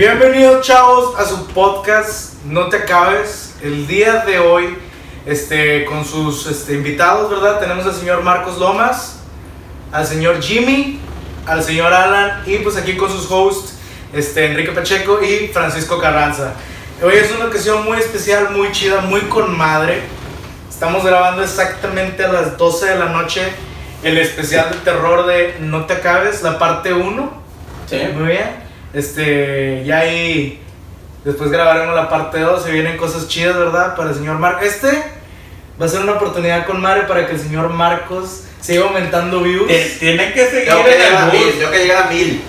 Bienvenidos chavos a su podcast No te acabes. El día de hoy, este, con sus este, invitados, ¿verdad? Tenemos al señor Marcos Lomas, al señor Jimmy, al señor Alan y pues aquí con sus hosts, este, Enrique Pacheco y Francisco Carranza. Hoy es una ocasión muy especial, muy chida, muy con madre. Estamos grabando exactamente a las 12 de la noche el especial de terror de No te acabes, la parte 1. Sí. Muy bien. Este, ya ahí después grabaremos la parte 2, se vienen cosas chidas, ¿verdad? Para el señor Marcos. Este va a ser una oportunidad con Mario para que el señor Marcos siga aumentando views. T- Tienen que seguir Tengo que en llegar a el mil, tengo que llegar a mil.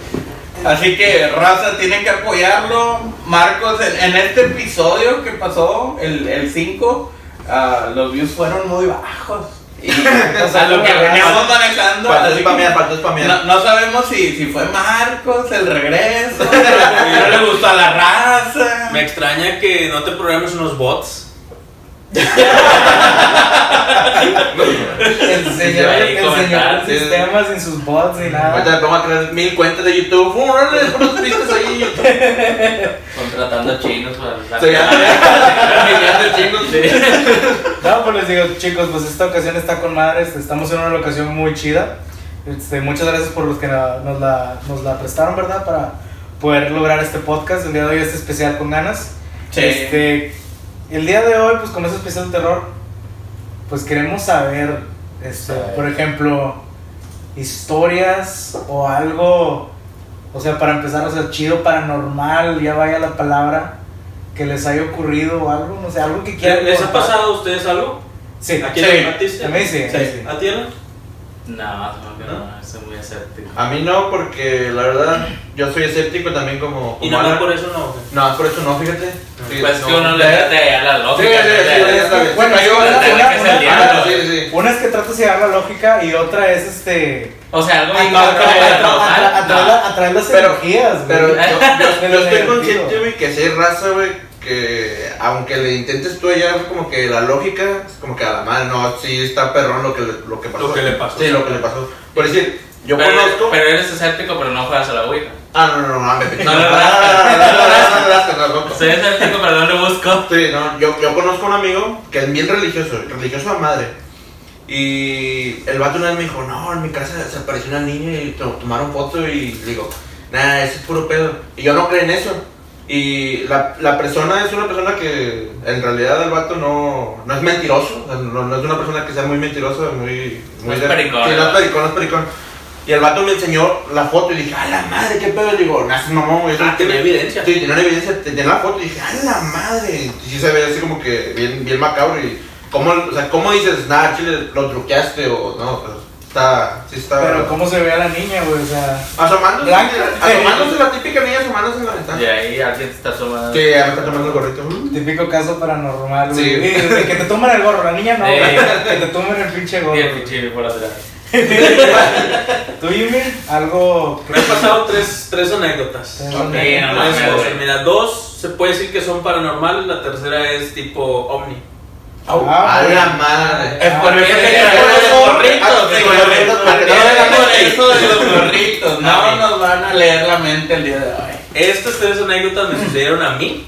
Así que, raza, tienen que apoyarlo. Marcos, en, en este episodio que pasó, el 5, los views fueron muy bajos. Y, o sea, lo que veníamos manejando. Faltó spamear, faltó spamear. no, no sabemos si, si fue Marcos, el regreso, no le gustó a la raza. Me extraña que no te programes unos bots. El señor, ahí el señor comentar, del sí. sistema sin sus bots ni Ahorita nada. me pongo a crear mil cuentas de YouTube. Uh, unos vistas ahí en YouTube. Contratando chinos para Sí, ya. Millones de chingos. No, pues les digo, chicos, pues esta ocasión está con madre. este, Estamos en una locación muy chida. Este, muchas gracias por los que nos la, nos la prestaron, ¿verdad? Para poder lograr este podcast. El día de hoy este especial con ganas. Sí. Este, el día de hoy, pues como es especial de terror, pues queremos saber, este, Saber. por ejemplo, historias o algo, o sea, para empezar, o sea, chido, paranormal, ya vaya la palabra, que les haya ocurrido o algo, no sé, algo que quieran ¿Les ha contar. pasado a ustedes algo? Sí, ¿A quién sí, a mí sí, sí. ¿A ti? No, no, que no, soy muy escéptico. A mí no, porque la verdad, yo soy escéptico también como. Y como nada más Alan. por eso no. No, por eso no, fíjate. Sí, Pues es no. que uno le trata de hallar la lógica. sí, sí. Bueno, yo- una- que es. Ah, sí, sí. Una es que tratas de llevar la lógica y otra es este. O sea, algo bien Atraer las Pero- energías, güey. Pero yo, yo- De yo lo estoy consciente, güey, que si hay raza, güey, que aunque le intentes tú allá, como que la lógica, es como que a la madre, no, sí está perrón lo que le, lo que pasó. Lo que le pasó. Sí, lo que le pasó. Por decir, yo pero, conozco. pero eres escéptico, pero no juegas a la Ouija. Ah, no, no, no, no, me No no, no, no, no, no, no, no, no, rascas, tampoco. Soy escéptico, pero no le busco. Sí, no, yo, yo conozco a un amigo que es bien religioso, religioso a madre. Y el vato una vez me dijo, no, en mi casa se apareció una niña y to- tomaron foto y digo, nada, eso es puro pedo. Y yo no creo en eso. Y la, la persona es una persona que en realidad el vato no, no es mentiroso, o sea, no, no es una persona que sea muy mentirosa, muy... muy No es pericón, Sí, no es pericón, no es pericón. Y el vato me enseñó la foto y dije, a la madre, qué pedo. Y digo, no, mamón, eso Ah, tenía evidencia. Sí, tenía una evidencia, tenía la foto y dije, ¡a la madre! Y sí se ve así como que bien, bien macabro y... ¿Cómo, o sea, ¿cómo dices, nada, chile, lo truqueaste o no? Pues, está, sí está... Pero cómo se ve a la niña, güey, o sea. Asomándose, Blanca. asomándose la típica niña asomándose en la ventana. Y ahí alguien te está asomando. Sí, ya me está tomando el gorrito. Mm. Típico caso paranormal, güey. Sí. Que te toman el gorro, la niña no, güey. Que te tomen el pinche gorro. Y el pinche por atrás. ¿Tú, Jimmy? Algo. Me han pasado tres, tres anécdotas. Tres Ok, anécdotas. no Tres cosas. güey. Mira, dos se puede decir que son paranormales, la tercera es tipo ovni. Ah, A la madre. Es por Ah, eso es que ah, de los gorritos. No No nos van a leer la mente el día de hoy. Estas tres anécdotas me sucedieron a mí.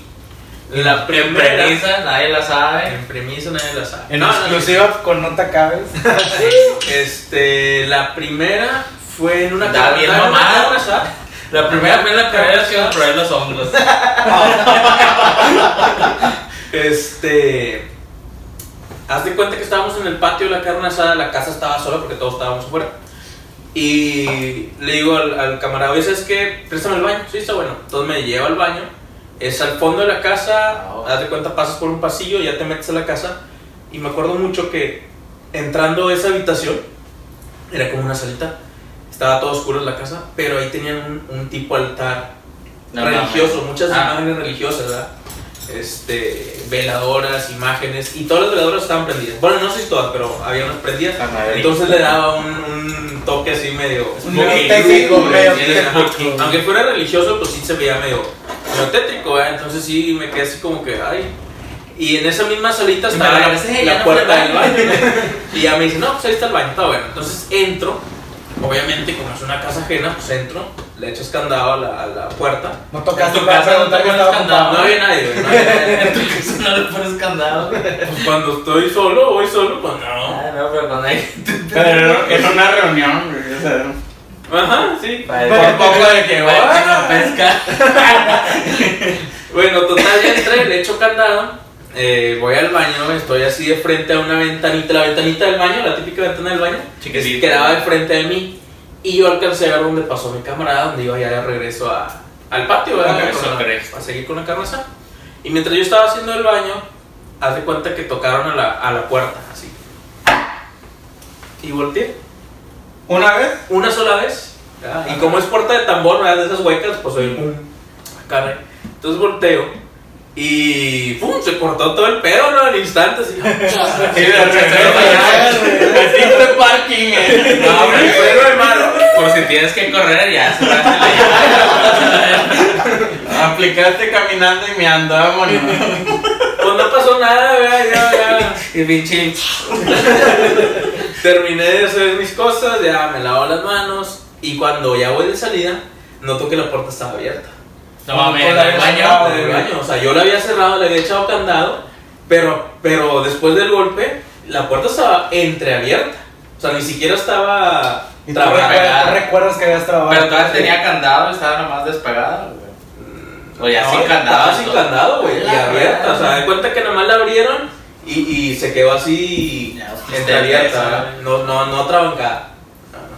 La En primera. premisa, nadie la sabe. En premisa nadie la sabe. En No, no, exclusiva con No te acabes. Este, la primera fue en una Está bien. La primera fue en la carrera que por ahí los hongos. Este. Haz de cuenta que estábamos en el patio de la carne asada, la casa estaba sola porque todos estábamos afuera. Y le digo al, al camarada, oye, ¿sabes qué? Préstame el baño. Sí, está bueno. Entonces me lleva al baño. Es al fondo de la casa. Ah. Haz de cuenta, pasas por un pasillo, ya te metes a la casa. Y me acuerdo mucho que entrando a esa habitación, era como una salita. Estaba todo oscuro en la casa, pero ahí tenían un, un tipo altar No religioso, mames. muchas Ah. imágenes religiosas, ¿verdad? Este, veladoras, imágenes, y todas las veladoras estaban prendidas. Bueno, no sé si todas, pero había unas prendidas. Ajá, Entonces le daba un, un toque así medio. Spooky, tétrico, medio tétrico. Aunque fuera religioso, pues sí se veía medio, medio tétrico. Entonces sí me quedé así como que, ay. Y en esa misma salita estaba la, no puerta del baño. baño. y ya me dice, no, pues ahí está el baño, está bueno. Entonces entro, obviamente como es una casa ajena, pues entro, le echas candado a la, a la puerta. No En tocaste tu casa no estaba candado. No había nadie, güey. no había nadie. En tu casa no le pones candado. Pues cuando estoy solo, voy solo, pues no. Ah, no, pero cuando hay gente. Pero era una reunión, güey. O sea, Ajá, sí. Por poco de que, "Ah". no pesca. Bueno, total, ya entré, le echo candado. eh, voy al baño, estoy así de frente a una ventanita, la ventanita del baño, la típica ventana del baño, Chiquitita. quedaba de frente de mí. Y yo alcancé a ver dónde pasó mi camarada, donde iba ya de regreso a, al patio, ¿verdad? Ok, Con la- correcto. a seguir con la carne asada. Y mientras yo estaba haciendo el baño, haz de cuenta que tocaron a la, a la puerta, así. Y volteé. Una vez, Una sola vez. ¿verdad? Y como es puerta de tambor, ¿verdad? de esas huecas, pues soy carne. Entonces volteo y ¡pum! Se cortó todo el pedo, ¿no? Al instante, así. y de repente, parking, eh. No, hombre, Freno de mano. Por si tienes que correr, ya se Aplicaste caminando y meando, vámonos. Pues no pasó nada, ¿verdad? Ya, ya. Y pinche. Terminé de hacer mis cosas, ya me lavo las manos. Y cuando ya voy de salida, noto que la puerta estaba abierta. No mames, Con la en el baño. del baño. O sea, yo la había cerrado, le había echado candado, pero, pero después del golpe, la puerta estaba entreabierta. O sea, ni siquiera estaba Y tú trabada. recuerdas, que habías trabajado. Pero todavía tenía candado, estaba nomás despegada, güey. O ya No, sin estaba candado. sin todo. candado, güey. Y abierta. verdad. O sea, de cuenta que nomás la abrieron y, y se quedó así entreabierta. No, no, no trabancada.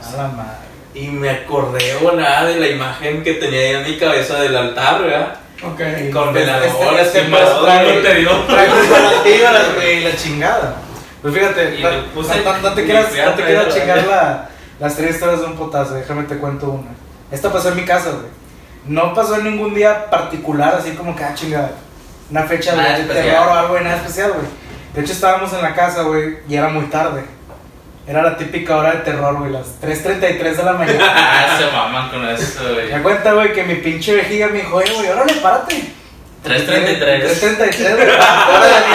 A la madre. Y me acordé volada de la imagen que tenía ahí en mi cabeza del altar, ¿verdad? Ok. Con Este- veladoras este y pues, güey. te dio. trae preparativas, güey, la chingada. Pues fíjate, Y no, le puse- no- no te y quieras, no te chingar la- las tres historias de un potazo, déjame te cuento una. Esta pasó en mi casa, güey. No pasó en ningún día particular, así como que, ah, chingada, una fecha de terror o algo, güey, nada especial, güey. De hecho, estábamos en la casa, güey, y era muy tarde. Era la típica hora de terror, güey, las 3.33 de la mañana. Ah, se maman con eso, güey. Me cuenta, güey, que mi pinche vejiga me dijo, oye, güey, órale, párate. 333. 3.33, güey. Órale,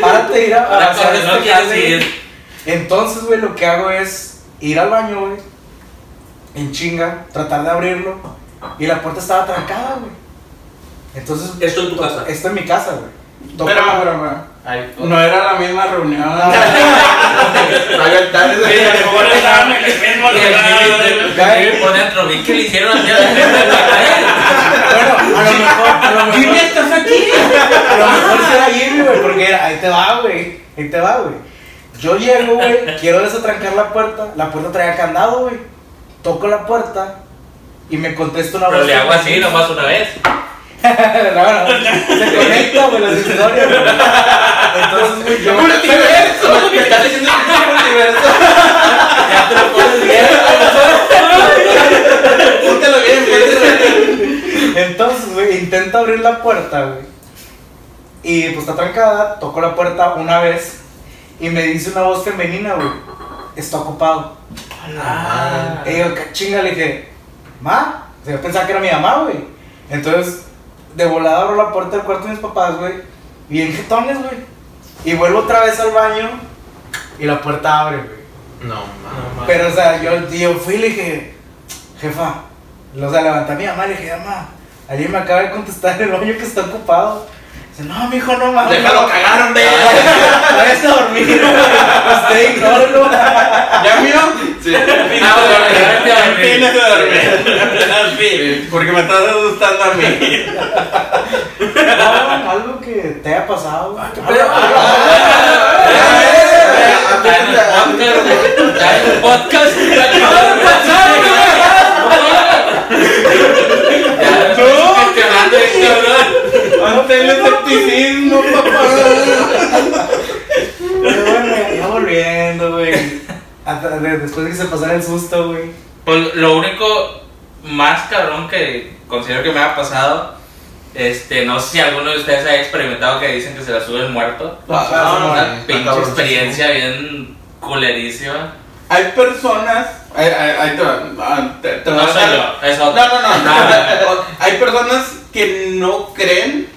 párate, ir a, a Ahora hacer corres, no este jale. ir. Entonces, güey, lo que hago es ir al baño, güey, en chinga, tratar de abrirlo, y la puerta estaba trancada, güey. Entonces, Esto en tu casa. esto en mi casa, güey. Toco Pero, la- pero, pero, Ay, pues. no era la misma reunión. Por dentro, vi que le hicieron así. Bueno, a lo mejor, a lo mejor. Jimmy, ¿estás aquí? A lo mejor sí era Jimmy, güey, porque era, ahí te va, güey. Ahí te va, güey. Yo llego, güey, quiero desatrancar la puerta. La puerta traía candado, güey. Toco la puerta y me contesta una Pero voz. le hago así nomás una vez. No, no, se conecta, güey, las historias, güey. Entonces, güey, yo. Multiverso. Me estás diciendo que es un multiverso. Ya te lo pones bien. Póntelo bien. Entonces, güey, intento abrir la puerta, güey. Y pues está trancada, toco la puerta una vez y me dice una voz femenina, güey. Está ocupado. Ah. Y yo, ¿qué chinga? Le dije, ¿ma? O sea, yo pensaba que era mi mamá, güey. Entonces, de volada abro la puerta del cuarto de mis papás, güey. Bien jetones, güey. Y vuelvo otra vez al baño y la puerta abre, güey. No, mames. Pero, o sea, yo, yo fui y le dije, jefa, o sea, levanté a mi mamá y le dije, mamá, alguien me acaba de contestar en el baño que está ocupado. Dice, no, mijo, no mames. Déjalo cagar, hombre. A dormir. Usted ignórelo. ¿Ya mío? Sí. Ah, de dormir. Porque me estás asustando a mí. No, algo que te haya pasado. el podcast, güey. Está en el podcast. Acaba de pasar, güey. Ya, No. gestionando esto, Ante el escepticismo, papá. Pero bueno, ya volviendo, güey. Después de que se pasara el susto, güey. Pues lo único más cabrón que considero que me ha pasado, este, no sé si alguno de ustedes ha experimentado que dicen que se la sube el muerto. Ah, Una está pinche experiencia bien culerísima. Hay personas. Ahí, ahí- ahí te ah, te- te No soy yo, es otro. No, no, no. no. Hay personas que no creen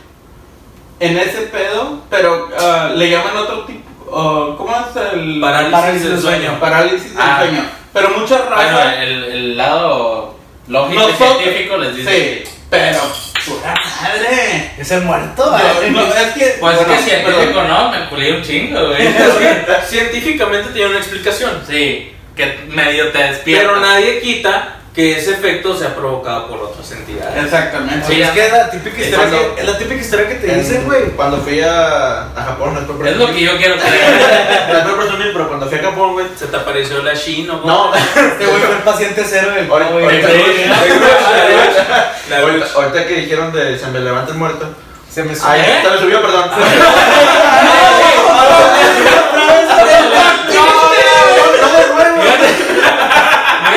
en ese pedo, pero ah, le llaman otro tipo. ah, ¿Cómo es el Parálisis Parálisis del sueño. Parálisis del Ah. sueño. Pero mucha Bueno, raza. el, el lado lógico y Nosotros- científico les dice. Sí, pero pura madre. ¿Es el muerto? No, es que. Pues bueno, es que científico perdón. no, me culé un chingo, güey. Científicamente tiene una explicación. Sí, que medio te despierta. Pero nadie quita que ese efecto sea provocado por otras entidades. Exactamente. Oye, es que es la típica historia cuando- que, es la típica historia que te En- dicen, güey. Cuando fui a, a Japón, no es por Es lo que yo quiero creer. No es por presumir, pero cuando fui a Japón, güey. ¿Se te apareció la Shin o No, Este güey fue el paciente cero del Ahorita- ahorita- que dijeron de se me levanta el muerto. Se me Ay, subió. se me subió, perdón.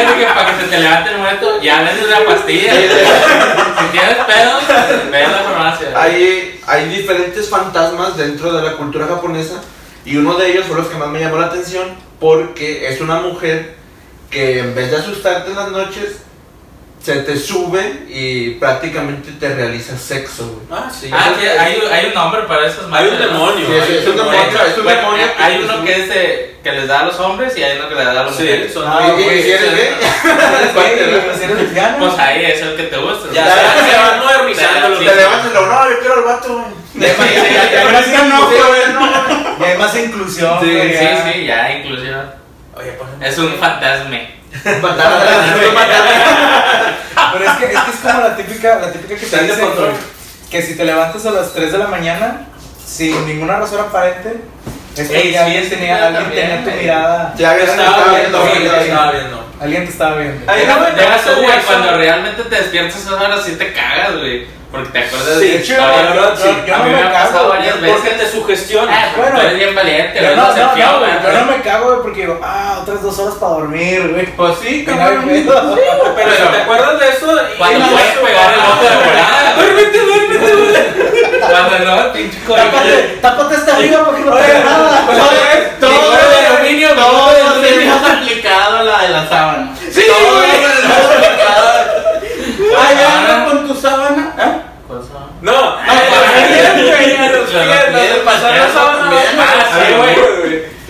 Que para que se te levante el muerto, ya vendes la pastilla. si tienes pedos, ve a la farmacia. Hay, hay diferentes fantasmas dentro de la cultura japonesa y uno de ellos fue los que más me llamó la atención porque es una mujer que en vez de asustarte en las noches se te sube y prácticamente te realiza sexo, güey. Ah, sí. Ah, que hay, hay un nombre para esos Hay un madres, demonio. Sí, es- es un demonio, es un Bueno, demonio que hay uno sube. que es de, que les da a los hombres y hay uno que les da a las Sí, mujeres. son Ah, ¿Y- y- güey, y si eres sí. gay? Si eres lesbiana. Pues ahí es el que te gusta. Ya se, se van modernizando los Sí, Te levantas y lo, no, yo quiero el vato, güey. Y hay más- Sí, inclusión, güey, no. y hay más inclusión, Sí, sí, ya. sí, ya, inclusión. Oye, pues. Es un fantasma. Pero es que, es que es como la típica, la típica que te güey, que si te levantas a las 3 de la mañana sin ninguna razón aparente, es porque Ey, alguien, tenía, alguien también, tenía tu mirada, Ya ves, Estaba viendo, viendo, sí, güey. estaba viendo. alguien te estaba viendo. Ay, no tú, güey, eso. cuando realmente te despiertas esas horas sí te cagas, güey. Porque te acuerdas Sí, de hecho, historias. la verdad, sí. yo A no me me ha pasado güey, varias Porque veces. te sugestiona. Ah, Bueno, tú eres bien valiente, Yo güey. no, No, no, no, güey, güey. yo no me cago, güey, porque digo, ah, otras dos horas para dormir, güey. Pues sí, no cabrón. pedo. Pero si te acuerdas de eso. Cuando y- puedes pegar el ojo de volada. Duérmete, duérmete, duérmete. Cuando no, pinche Tápate, coraje. tápate hasta arriba porque no pega nada. Todo Todo de aluminio, todo de aluminio. aplicado la de la sábana. Sí, güey. lo tenemos aplicado. Ay, anda con tu sábana. ¿Ah? No, No, no, güey, ya nos Los fíjate, pies, de pasar la los sábana. pies, ah, sí, güey.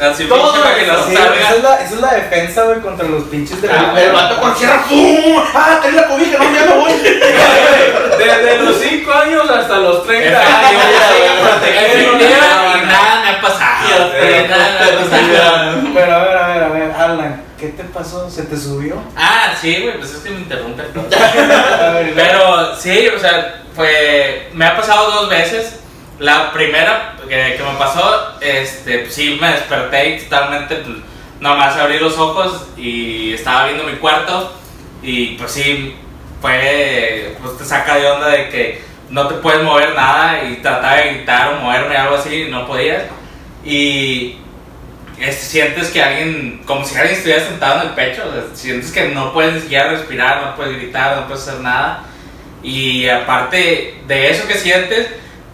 Así Todo pinche para que no Sí, se esa, salga. es la, esa es la defensa, güey, contra los pinches de Ah, El vato con cierra, ¡pum! ¡Ah, tenés la cobija! ¡No, ya me voy! Desde los 5 años hasta los 30 Ah, años. nada me ha pasado. Pero a ver, a ver, a ver, Alan, ¿qué te pasó? ¿Se te subió? Ah, sí, güey, pues es que me interrumpe todo. Ver, Pero sí, o sea, fue. Me ha pasado dos veces. La primera que, que me pasó, este, pues sí, me desperté y totalmente, pues, nomás abrí los ojos y estaba viendo mi cuarto. Y pues sí, fue. Pues te saca de onda de que no te puedes mover nada y trataba de gritar o moverme, algo así, y no podías. Y. este, sientes que alguien, como si alguien estuviera sentado en el pecho, sientes que no puedes ni siquiera respirar, no puedes gritar, no puedes hacer nada. Y aparte de eso que sientes,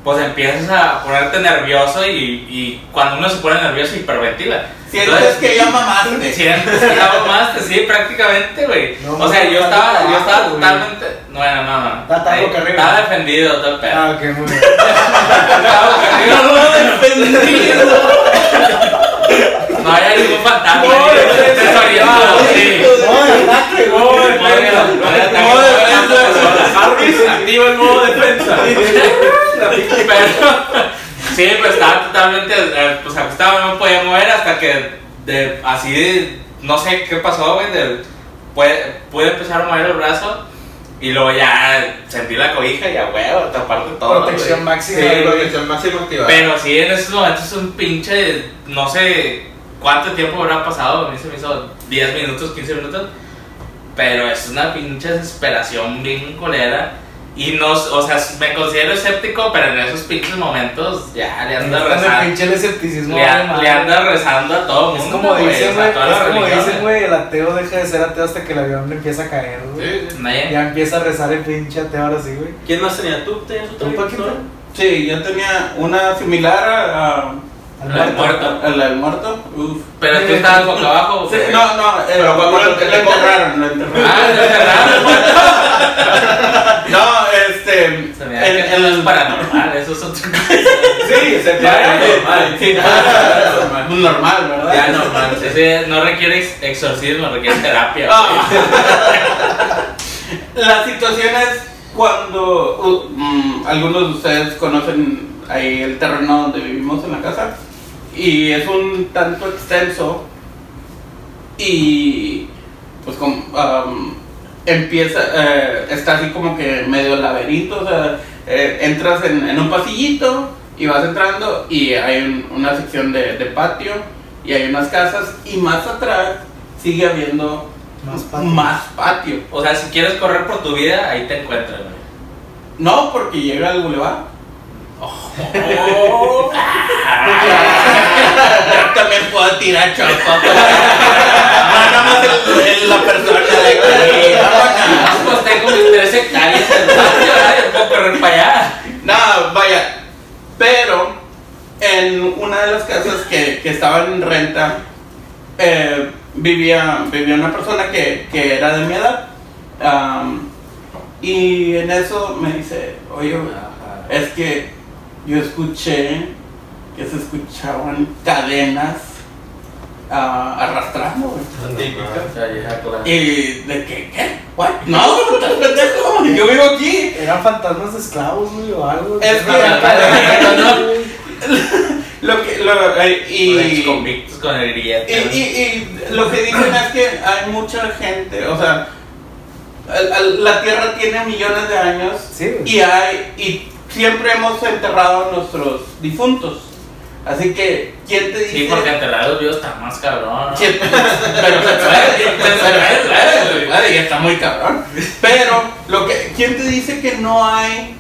pues empiezas a ponerte nervioso y, y cuando uno se pone nervioso hiperventila. Sientes Entonces, que ya mamaste. Sientes que ya mamaste, sí, prácticamente, güey. No, o sea, no, yo no, estaba, no, yo estaba totalmente. Bueno, no, no. Está- arriba. Estaba defendido todo el pedo. Ah, ok, muy bien. Estaba arriba. No había ningún fantasma. No, ni defensa. desorientado, sí. No, ataque, Modo güey. defensa. No había ataque, Modo no había defensa. ataque. Harris activa el modo defensa. Pero, sí, pues estaba totalmente, eh, pues acostado, no me podía mover hasta que, de, así, de- no sé qué pasó, güey, de- pude, pude empezar a mover el brazo y luego ya sentí la cobija y a huevo, taparte todo. Protección güey. máxima. Sí, protección máxima activada. Pero sí, en esos momentos es un pinche, no sé cuánto tiempo habrá pasado, a mí se me hizo 10 minutos, 15 minutos, pero es una pinche desesperación bien colera. Y no, o sea, me considero escéptico, pero en esos pinches momentos ya le ando el rezando. pinche el escepticismo. Le, a- le anda rezando a todo el Es mundo. como dicen, o sea, güey. todas Es como güey. El ateo deja de ser ateo hasta que el avión empieza a caer, güey. Sí, sí. Nadie- Ya empieza a rezar el pinche ateo ahora sí, güey. ¿Quién más tenía? ¿Tú tenías otra ¿Tú, Paquito? Sí, yo tenía una similar a, a- Al Al muerto. muerto. a la del muerto. Uf. Pero tú estabas boca abajo. Sí, no, no, eh, Pero lo, lo te enterraron, lo enterraron. Ah, te cerraron. No, este. Se me que no es paranormal, eso es otra cosa. Sí, se para normal. Sí, ah, normal, ¿verdad? Ya normal. sí, sí, no requiere ex- exorcismo, requiere terapia. Ah. La situación es cuando uh, mm, algunos de ustedes conocen ahí el terreno donde vivimos en la casa y es un tanto extenso y pues como, um, empieza, eh, está así como que medio laberinto, o sea, eh, entras en, en un pasillito y vas entrando y hay un- una sección de, de patio y hay unas casas y más atrás sigue habiendo Más patio. más patio. O sea, si quieres correr por tu vida, ahí te encuentran, güey. No, porque llega al bulevar. Oh. Yo también puedo tirar chopa. No, nada más el- el- la persona de. No, pues tengo mis tres hectáreas en el patio, ¿verdad? Yo puedo correr para allá. No, vaya. Pero en una de las casas que, que estaban en renta eh, vivía, vivía una persona que, que era de mi edad. Y en eso me dice, oye, es que yo escuché que se escuchaban cadenas ah, arrastrando. ¿Y de qué? ¿Qué? ¿What? No, estás pendejo. Yo vivo aquí. Eran fantasmas de esclavos, güey, o algo. Es que- Lo que, lo, eh, Y convictos con el y, y, y lo que dicen es que hay mucha gente, o sea, al- la Tierra tiene millones de años Sí, y hay y siempre hemos enterrado a nuestros difuntos. Así que, ¿quién te dice? Sí, porque enterrar a los vivos está más cabrón. ¿no? ¿Quién- pero se puede, se puede, se puede, y está muy cabrón. Pero, lo que, ¿quién te dice que no hay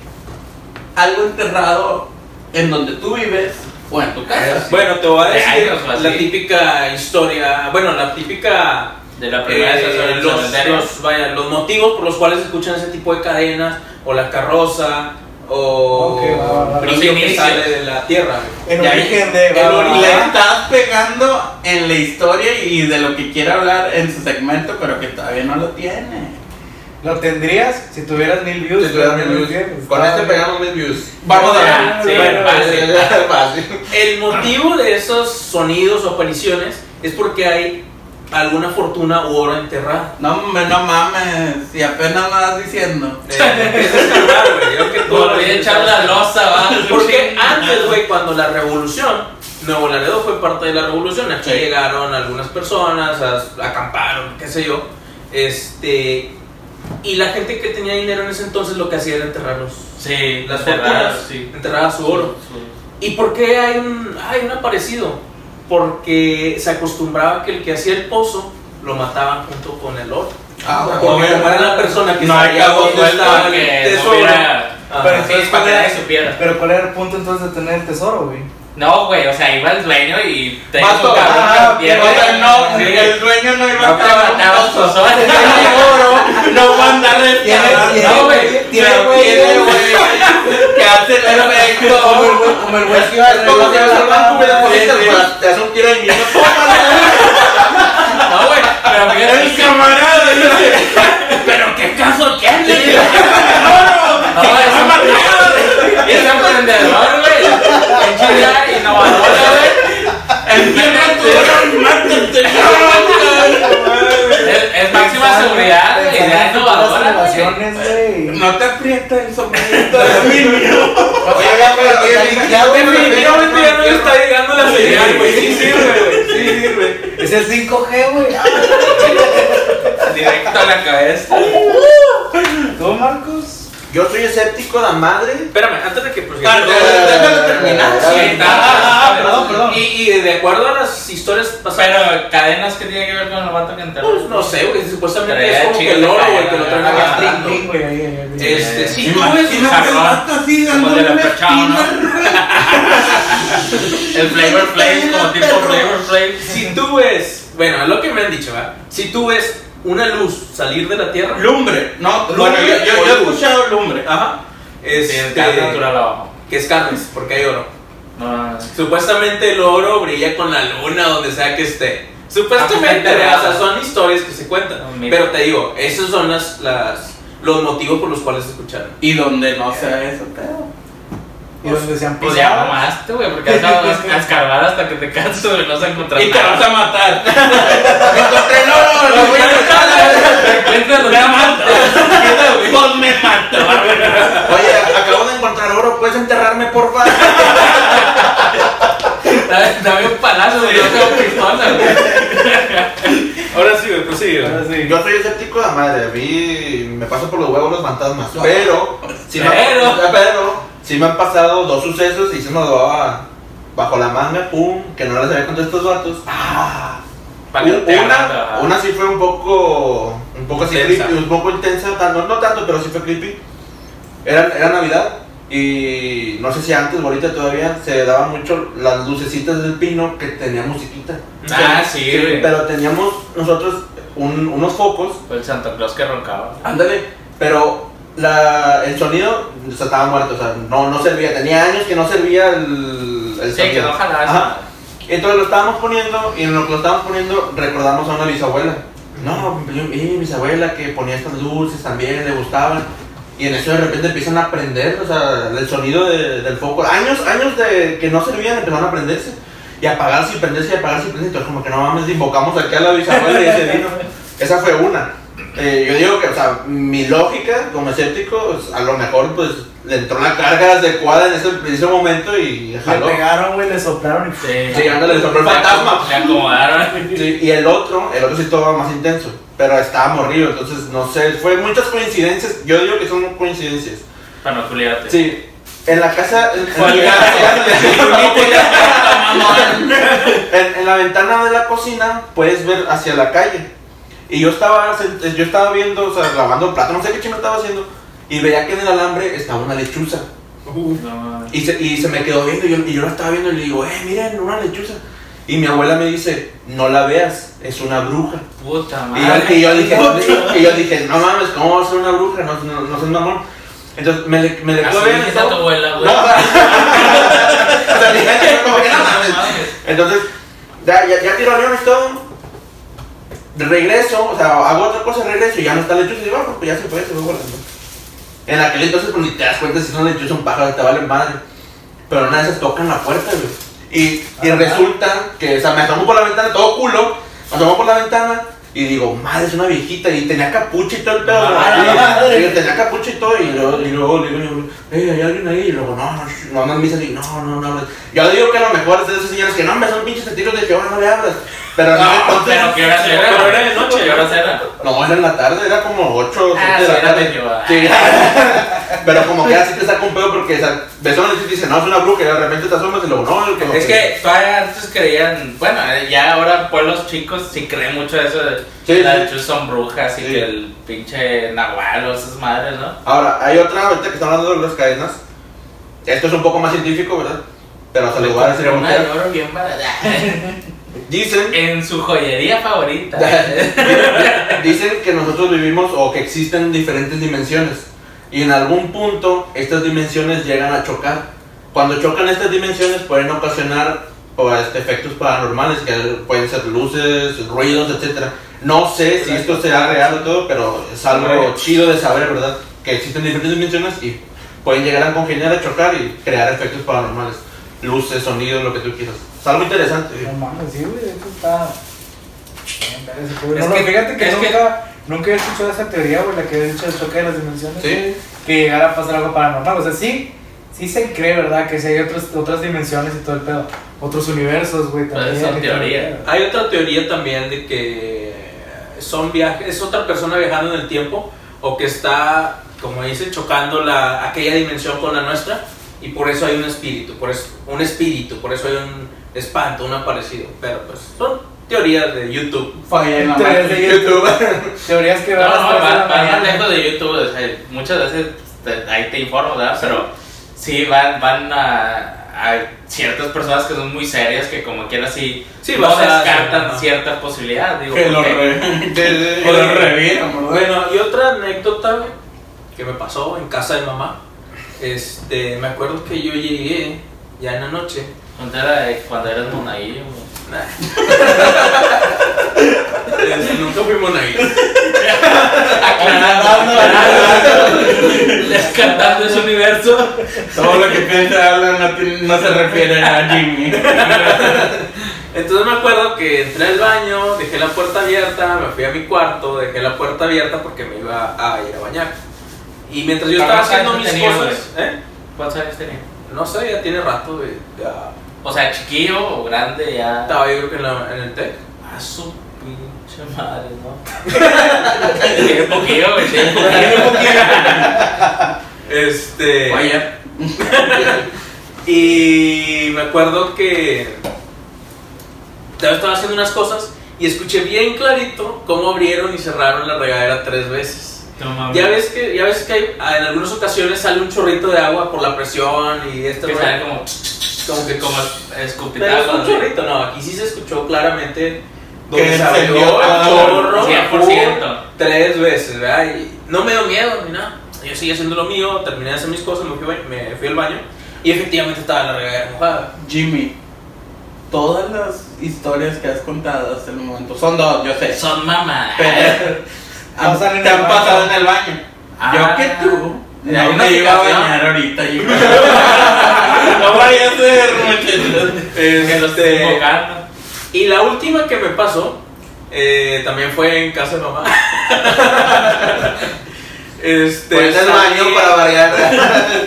algo enterrado en donde tú vives o en tu casa? Bueno, te voy a De decir así. la típica historia, bueno, la típica De la primera vez eh, los, los- vaya, los motivos por los cuales se escuchan ese tipo de cadenas, o la carroza, o Ok, va, va, va. Los que sale de la tierra. En Y origen de. Le estás pegando en la historia y de lo que quiere hablar en su segmento, pero que todavía no lo tiene. ¿Lo tendrías si tuvieras mil views? Si tuvieras pero mil views. Con Ah, este pegamos mil views. Vamos a ver. Ah, sí, Bueno, fácil. Fácil. El motivo de esos sonidos o apariciones es porque hay alguna fortuna u oro enterrada. No, me- no mames, y apenas me vas diciendo. Eh, todo Volví a echar la losa, va. Porque antes, güey, cuando la revolución, Nuevo Laredo fue parte de la revolución. Aquí Sí. llegaron algunas personas, a- acamparon, qué sé yo. Este. Y la gente que tenía dinero en ese entonces lo que hacía era enterrarlos. Sí, Las enterradas, fortunas, sí. enterraba su oro. ¿Y por qué hay un, hay un aparecido? Porque se acostumbraba que el que hacía el pozo lo mataban junto con el oro. Ah, Porque como era la persona que No sabía dónde estaba el no tesoro. Pero entonces, ¿cuál era- supiera. Pero ¿cuál era el punto entonces de tener el tesoro, güey? No, güey, o sea, iba el dueño y te dijo, cabrón, ah, que no, sí. el dueño no iba No a oro, no va a andar tiene- No, güey, tiene güey- que hace el el efecto. güey, como el güey que iba Es y un. No, güey, pero fíjate El que- camarada pero qué caso tiene. No, es, es emprendedor, güey. En Chile innovador, güey. Entierra tu oro y mátate. Es, es máxima seguridad. Idea innovadora, güey. innovaciones, güey. No te aprieta el sombrerito de aluminio. Oye, ya, pero ya, güey, Definitivamente ya no le está llegando la señal, güey. Sí sirve, güey. Sí sirve. Es el 5G, güey. Directo a la cabeza. ¿Tú, Marcos? Yo soy escéptico de madre. Espérame, antes de que Ah, déjalo terminar. Sí, Ah, ah, está. perdón, perdón. Y, y de acuerdo a las historias pasadas. Pero cadenas que tiene que ver con el vato que enterró. Pues no sé, güey. Supuestamente es como que el oro, güey, que lo traen ah, acá ah. Sí, ahí. Este, si tú ves el vato así Como dándole de la. El Flavor Flav, como tipo Flavor Flav. Si tú ves, bueno, es lo que me han dicho, ¿verdad? Si tú ves una luz salir de la tierra, Lumbre. No, Lumbre bueno, yo, yo, yo he escuchado lumbre. ajá, es este, gas natural abajo. que es carnes, porque hay oro. No. Supuestamente el oro brilla con la luna donde sea que esté. Supuestamente, Ah, o sea, son historias que se cuentan. No, mira. Pero te digo, esos son las, las, los motivos por los cuales se escucharon. Y donde no sea eso, pero. Y pues, donde se han pisado. Pues ya mamaste, güey, porque has dado a escarbar hasta que te canso y no se encuentras Y te vas a matar. encontré el oro, lo voy a matar. Encuentras voy a matar. Pues me mató. Oye, acabo de encontrar oro, ¿puedes enterrarme, por favor? Dame un palazo, güey, yo tengo pistola, güey. Ahora sí, güey, pues sí, Ahora sí. Yo soy escéptico de la madre, a mí me paso por los huevos los fantasmas. Pero, si pero, no, pero sí me han pasado dos sucesos y se me lo daba bajo la manga, pum, que no les había contado estos vatos. Pa' que te una, una sí fue un poco, un poco así creepy, un poco intensa, no, no tanto, pero sí fue creepy. Era, era Navidad y no sé si antes o ahorita todavía se daban mucho las lucecitas del pino que tenía musiquita. Ah, sí, güey. pero teníamos nosotros un- unos focos el Santa Claus que roncaba. Ándale, pero la, el sonido o sea, estaba muerto, o sea, no, no servía. Tenía años que no servía el, el Sí, sonido. Ajá. Entonces lo estábamos poniendo y en lo que lo estábamos poniendo recordamos a una bisabuela. No, yo, mi bisabuela que ponía estas luces también, le gustaban. Y en eso de repente empiezan a prender, o sea, el sonido de- del foco. Años, años de que no servían empezaron a prenderse. Y apagarse y prenderse y apagarse y prenderse. Entonces como que no mames, invocamos aquí a la bisabuela y ese vino. Esa fue una. Eh, yo digo que, o sea, mi lógica como escéptico, pues, a lo mejor pues le entró la carga adecuada en ese preciso momento y Le jaló. pegaron, güey, le soplaron y Sí, Sí, ándale, le sopló el fantasma. Le acomodaron. Sí, y el otro, el otro sí estaba más intenso, pero estaba morrido, entonces no sé, fue muchas coincidencias, yo digo que son coincidencias. Para no culiarte. Sí, en la casa, en la ventana de la cocina puedes ver hacia la calle. Y yo estaba, yo estaba viendo, o sea, lavando plato, no sé qué chingo estaba haciendo, y veía que en el alambre estaba una lechuza. No, Y se, y se me quedó viendo y yo, y yo la estaba viendo y le digo, eh, miren, una lechuza. Y mi abuela me dice, no la veas, es una bruja. puta Y yo, madre. y yo dije, y yo dije, no mames, ¿cómo va a ser una bruja? No, no, no seas mamón. Entonces me le, me le quedo Así viendo. dijiste a tu abuela, No, o sea, dije, no. No mames. Entonces, ya, todo. Regreso, o sea, hago otra cosa, regreso y ya no está lechuza. Y digo, ah, pues ya se fue, se fue volando. En aquel entonces, pues ni te das cuenta si son lechuza o un pájaro, te vale madre. Pero una de esas tocan la puerta, güey. Y, y resulta que, o sea, me asomo por la ventana, todo culo, me asomo por la ventana y digo, madre, es una viejita. Y tenía capucha y todo el pedo. güey. ¡A la Sí, madre! tenía capucha y todo. Y luego, y luego le digo, hey, hay alguien ahí. Y luego, no, no, no, no, me dice así, no, no, no. hables". Yo digo que a lo mejor es de esas señoras que no, me son pinches testigos de Jehová, no le hablas. Pero no, entonces, pero qué hora era. Pero era de noche. ¿Qué hora era? no, era en la tarde, era como 8 o 7 Ah, de la tarde. Sí. Pero como que así te saca un pedo porque, ves a una y dice, no, es una bruja. Y de repente te asomas y luego, no, como Es que todavía antes creían, bueno, eh, ya ahora pueblos chicos sí creen mucho eso de Sí, las sí. son brujas y Sí. que el pinche nahual o esas madres, ¿no? Ahora, hay otra, ahorita que están hablando de las cadenas. Esto es un poco más científico, ¿verdad? Pero se lo voy a decir como Una quiera. de oro bien barata. Dicen En su joyería favorita. Dicen que nosotros vivimos o que existen diferentes dimensiones y en algún punto estas dimensiones llegan a chocar. Cuando chocan estas dimensiones pueden ocasionar este, efectos paranormales que pueden ser luces, ruidos, etcétera. No sé si esto sea real o todo, pero es algo chido de saber, ¿verdad? Que existen diferentes dimensiones y pueden llegar a congeniar, a chocar y crear efectos paranormales. Luces, sonidos, lo que tú quieras. Es algo interesante. No mames, sí, güey, esto está. Bien. Es No, no, que- fíjate que es que- nunca, nunca he escuchado esa teoría, güey, la que he dicho el choque de las dimensiones. Sí. Que llegara a pasar algo paranormal. O sea, sí, sí se cree, ¿verdad? Que sí hay otras, otras dimensiones y todo el pedo. Otros universos, güey, también. teoría. Hay otra teoría también de que son viajes, es otra persona viajando en el tiempo o que está, como dicen, chocando la, aquella dimensión con la nuestra y por eso hay un espíritu, por eso, un espíritu, por eso hay un espanto, un aparecido. Pero pues son teorías de YouTube. La Teorías de YouTube. Teorías que No, van no, van más lejos de YouTube, o sea, muchas veces te- ahí te informo, ¿verdad? Pero sí van, van a, ciertas personas que son muy serias que como quiera sí, Sí, no descartan ajá. cierta posibilidad. Digo, Que lo porque- re- De- que lo reviran, ¿verdad? Bueno, y otra anécdota que me pasó en casa de mamá. Este, me acuerdo que yo llegué ya en la noche. Cuando, era, cuando eras monaguillo, nunca fuimos ahí. aclarando, aclarando, descartando ese universo. Todo lo que piensa Alan no, no se refiere a Jimmy. Entonces me acuerdo que entré al baño, dejé la puerta abierta, me fui a mi cuarto, dejé la puerta abierta porque me iba a ir a bañar. Y mientras yo estaba ¿Cuántos haciendo mis cosas, ¿eh? ¿Cuántos años tenía? No sé, ya tiene rato, de, ya O sea, chiquillo o grande ya. Estaba yo creo que en, la- en el TEC. A su pinche madre, ¿no? Tiene poquillo, güey, tiene poquillo. Este. Vaya. Y me acuerdo que estaba haciendo unas cosas y escuché bien clarito cómo abrieron y cerraron la regadera tres veces. Ya ves que, ya ves que hay- en algunas ocasiones sale un chorrito de agua por la presión y este Que sale como, como que como Pero es escupitajo. un así. chorrito, no, aquí sí se escuchó claramente Que donde se abrió encendió el chorro 100%. tres veces, ¿verdad? Y no me dio miedo ni nada. Yo seguí haciendo lo mío, terminé de hacer mis cosas, me fui, me fui al baño y efectivamente estaba la regadera mojada. Jimmy, todas las historias que has contado hasta el momento son dos, yo sé. Son mamás. Pero te han pasado en el baño. Ah. yo que tú. ¿Hay No una me iba a bañar ahorita. yo- no vaya a ser, muchachos. Que lo estoy Este, y la última que me pasó eh, también fue en casa de mamá. este, Fue en el salí- baño para variar.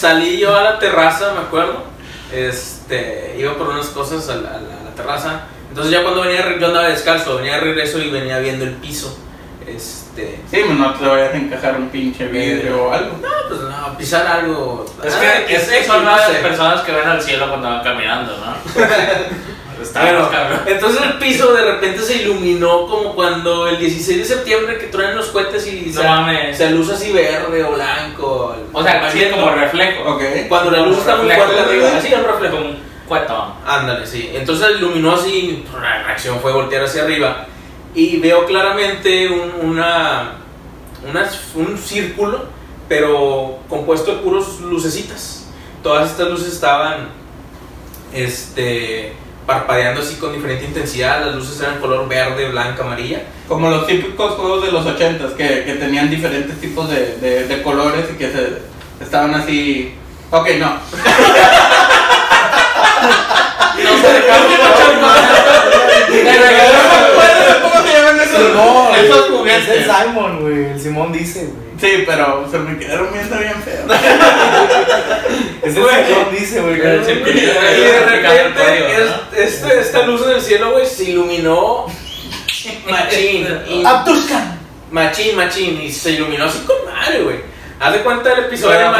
Salí yo a la terraza, me acuerdo. Este, iba por unas cosas a la, a la- a la terraza. Entonces ya cuando venía, yo andaba descalzo, venía de regreso y venía viendo el piso. Este, Sí, pues no te vayas a encajar un pinche vidrio o algo. no, pues no, pisar algo. Es Ah, que es, son no las sé. personas que ven al cielo cuando van caminando, ¿no? Cabrón. entonces el piso de repente se iluminó como cuando el 16 de septiembre que truenan los cohetes y No se, mames. se luz así verde o blanco. O sea, así como reflejo. Cuando la luz está muy fuerte arriba, así un reflejo. Como un cuetón. Ándale, sí. Entonces iluminó así, la reacción fue voltear hacia arriba y veo claramente un, una, una- un círculo, pero compuesto de puros lucecitas. Todas estas luces estaban este, parpadeando así con diferente intensidad. Las luces eran color verde, blanca, amarilla. Como los típicos juegos de los ochentas que, que tenían diferentes tipos de, de, de colores y que se, estaban así. Ok, no. No se dejaron mucho más. ¿Cómo llaman esos, esos Es el juguetes? Simon, güey. El Simón dice, güey. Sí, pero se me quedaron viendo bien feos. Es el Güey. Simón dice, güey. Y de repente es- este- esta luz en el cielo, güey, se iluminó machín. Abduskan. Machín, machín, y se iluminó así con madre, güey. Haz de cuenta el episodio de ¿no?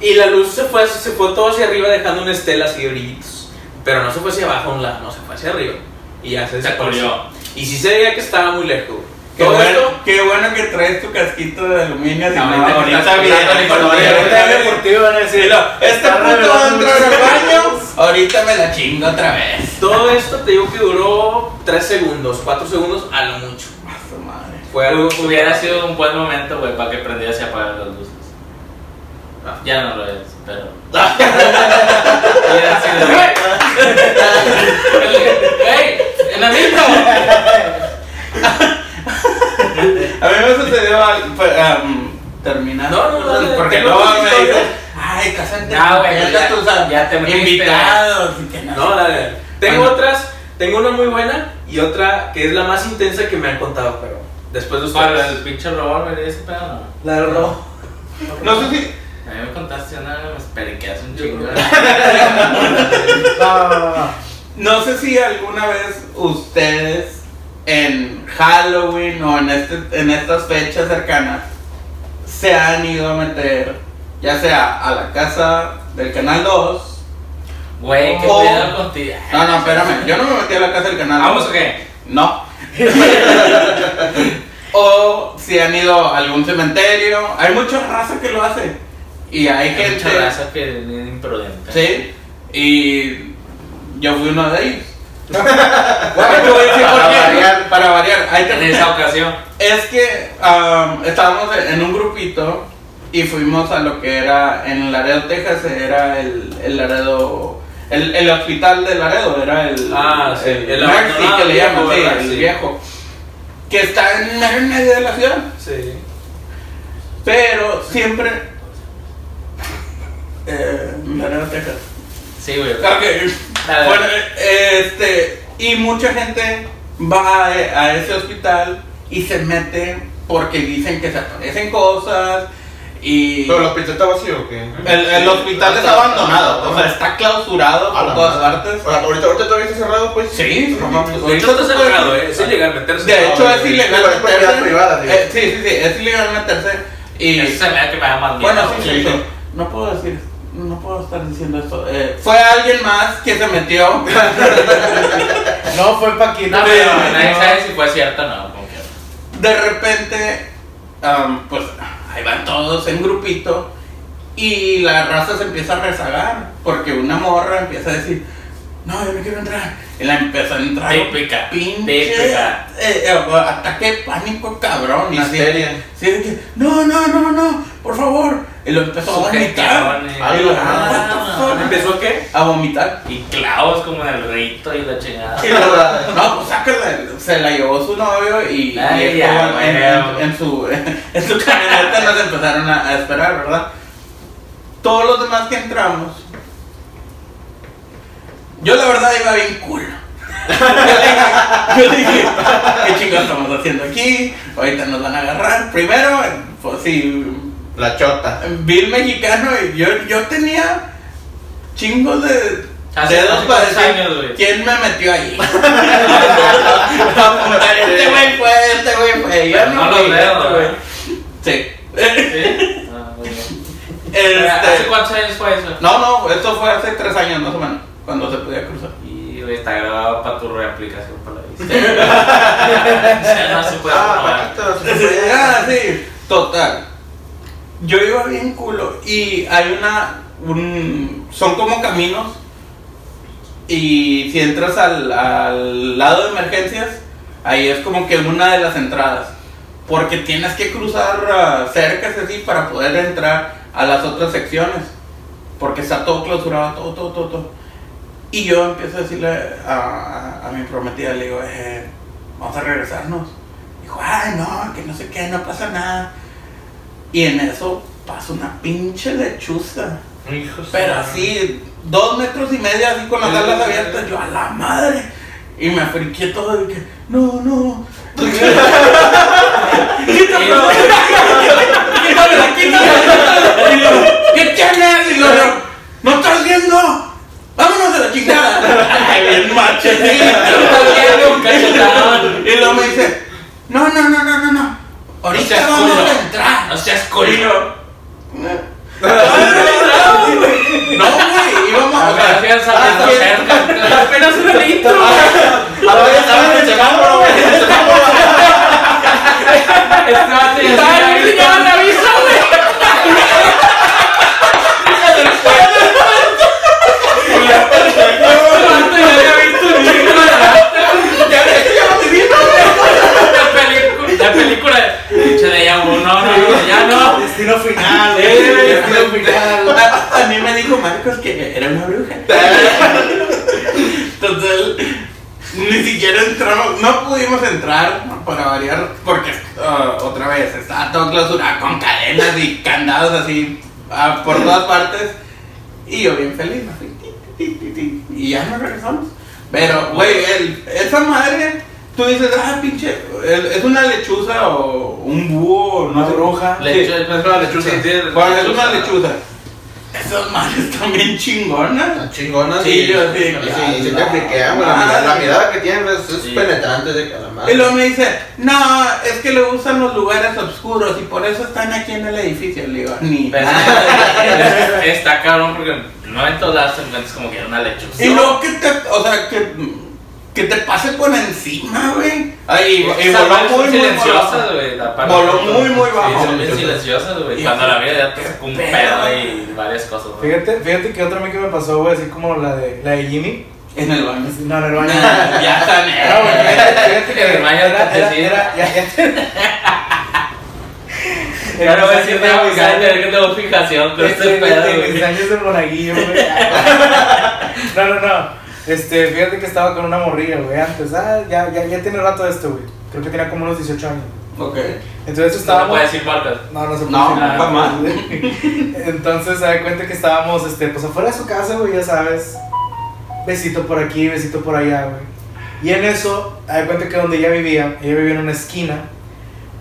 Y la luz se fue, se fue todo hacia arriba dejando una estela así de brillitos. Pero no se fue hacia abajo a un lado, no, se fue hacia arriba. Y ya se corrió. Y sí se veía que estaba muy lejos. Qué Todo bueno, esto, qué bueno que traes tu casquito de aluminio. si No, no, ahorita ahorita bien, ahorita bien. Deportivo van a Este está puto va a entrar al baño. Ahorita me la chingo otra vez. todo esto te digo que duró 3 segundos, 4 segundos a lo mucho. Madre. Fue algo Hubiera sido un buen momento, güey, para que prendieras y apagaras las luces. Ah. Ya no lo es, pero. Hubiera sido. ¡Ey! ¡Enanito! A mí me sucedió al- am, terminando. No, no, no, porque luego me dices, ay, casante. Ya, güey, ya- tú sabes, ya te invitados. no No, dale. Tengo Bueno. otras, tengo una muy buena y otra que es la más intensa que me han contado, pero después de Para ustedes. el pinche revólver ese pedo, no. La del rojo. No sé si. A mí me contaste una, me esperé que hace un chingo. No, no, no, no. No sé si alguna vez ustedes en Halloween o en, este, en estas fechas cercanas se han ido a meter, ya sea a la casa del Canal 2. Güey, qué Oh. pedo contigo. No, no, espérame, yo no me metí a la casa del Canal 2. ¿Vamos o qué? No. o si han ido a algún cementerio. Hay mucha raza que lo hace. Y hay, Hay gente. mucha raza que es imprudente. Sí. Y yo fui uno de ellos. Bueno, Para variar. Para variar. Te- En esa ocasión. Es que am, estábamos en un grupito y fuimos a lo que era en Laredo, Texas, era el, el Laredo, el, el hospital de Laredo, era el, Ah, sí, el, el que le llaman, el Sí. viejo, que está en medio de la ciudad, Sí. pero siempre eh, Laredo, Texas. Sí, güey. Ok. Dale. Bueno, este, y mucha gente va a, a ese hospital y se mete porque dicen que se aparecen cosas Y ¿Pero el hospital está vacío o qué? el, el hospital está abandonado, o sea, está clausurado A por todas madre. partes. O sea, ahorita, ahorita todavía está cerrado, pues. Sí, No mames. De hecho, está cerrado, ¿eh? Es ilegal meterse. De hecho, es ilegal meterse. privada. Eh, sí, sí, sí, es ilegal meterse. Y Eso se me da que me da más miedo. bueno, sí, sí, sí. sí. No puedo decir, no puedo estar diciendo esto. Eh, fue alguien más que se metió. No, fue Paquito. No, pero No. nadie sabe si fue cierto o no. De repente, am, pues ahí van todos en grupito y la raza se empieza a rezagar porque una morra empieza a decir, no, yo no quiero entrar. Y la empieza a entrar. Típica, Pinche típica. eh, eh, ataque de pánico cabrón. así. Histeria. Sí, de que, no, no, no, no, por favor. Y lo empezó a vomitar. Y ah? ¿Empezó qué? A vomitar. Y clavos como en el rito y la chingada. Y luego, no, pues sácala, se la llevó su novio y, y Ay, ya, en, bueno. en- en su, en su camioneta nos empezaron a, a esperar, ¿verdad? Todos los demás que entramos, yo la verdad iba bien cool. yo dije, ¿qué chingados estamos haciendo aquí? Ahorita nos van a agarrar. Primero, pues sí, La chota. vi el mexicano y yo, yo tenía chingos de Hace- dedos hace para decir años, güey. quién me metió ahí. este güey fue, este güey fue. Yo no fui, veo, güey. Sí. ¿Sí? Ah, bien. Este, ¿Hace cuántos años fue eso? no, no, esto fue hace tres años más o menos, cuando se podía cruzar. Y güey, está grabado para tu reaplicación para la vista. no se puede Ah, ah, sí, total. Yo iba bien culo y hay una, un, son como caminos y si entras al, al lado de emergencias, ahí es como que una de las entradas, porque tienes que cruzar ah, cercas así para poder entrar a las otras secciones, porque está todo clausurado, todo, todo, todo, todo. Y yo empiezo a decirle a, a- a mi prometida, le digo, eh, vamos a regresarnos. Dijo, ay, no, que no sé qué, no pasa nada. Y en eso pasa una pinche lechuza. Pero así, dos metros y medio, así con las alas abiertas, yo a la madre. Y me friqué todo y que, no, no. Quítamela, quítamela, quítamela. Y luego, ¿qué tienes? Y luego, ¿no estás viendo? Vámonos a la chingada. Ay, bien machetito. Y luego me dice, no, no, no, no, no, no. Ahorita seas vamos culo. a entrar. No seas Y culo. yo, No, güey, íbamos A a ver, ver. cerca. Apenas un litro. Ahora ya estaba en el semáforo, güey. en el semáforo. Vato ya se Ay, había visto. ya me aviso, güey. Este vato ya había visto un chingo de La película. La película. Pinche de ya, no, no, no, ya no. Destino final, güey. Destino final. A, a mí me dijo Marcos que era una bruja. Total, ni siquiera entramos, no pudimos entrar para variar, porque ah, otra vez estaba todo clausurado con cadenas y candados así ah, por todas partes. Y yo bien feliz, me fui. ti, ti, ti, ti, Y ya nos regresamos. Pero, güey, esa madre, tú dices, ah, pinche, es una lechuza o un búho, no Una sé. bruja. Lechuza, Sí, es una lechuza. Bueno, es una lechuza. Esas madres bien chingonas. Están chingonas. Sí, yo sí, Sí, sí te friquean. La, mirada- la sí. mirada que tienen es, es Sí. penetrante de cada madre. Y luego me dice, no, es que le gustan los lugares oscuros y por eso están aquí en el edificio. Le digo, ni es- Está cabrón porque no en todas las encuentras como que era una lechuza. Y luego que te, o sea, que, que te pase por encima, güey. Ay, y, voló muy, muy silenciosas, bajo. güey. la parte- Voló muy, muy bajo. Sí, bien silenciosas, güey. Y Cuando la vida ya te sacó un ¿qué pedo pedo? y varias cosas, güey. Fíjate, fíjate que otra a mí que me pasó, güey, así como la de, la de Jimmy. En el baño. No, en el baño. Ya está No, güey, fíjate, que En el baño era, era, era, ya, ya. Ya no voy a decir nada porque van a tener que tengo fijación con este pedo, Mis güey. años de monaguillo, güey. No, no, no. Este, fíjate que estaba con una morrilla, güey, antes. Ah, ya, ya, ya tiene rato esto, güey. Creo que tenía como unos 18 años. Ok. Entonces No estábamos. puedo decir marcas. No, no se puede No, decir nada. jamás. Entonces se da cuenta que estábamos, este, pues afuera de su casa, güey, ya sabes. Besito por aquí, besito por allá, güey. Y en eso, se da cuenta que donde ella vivía, ella vivía en una esquina.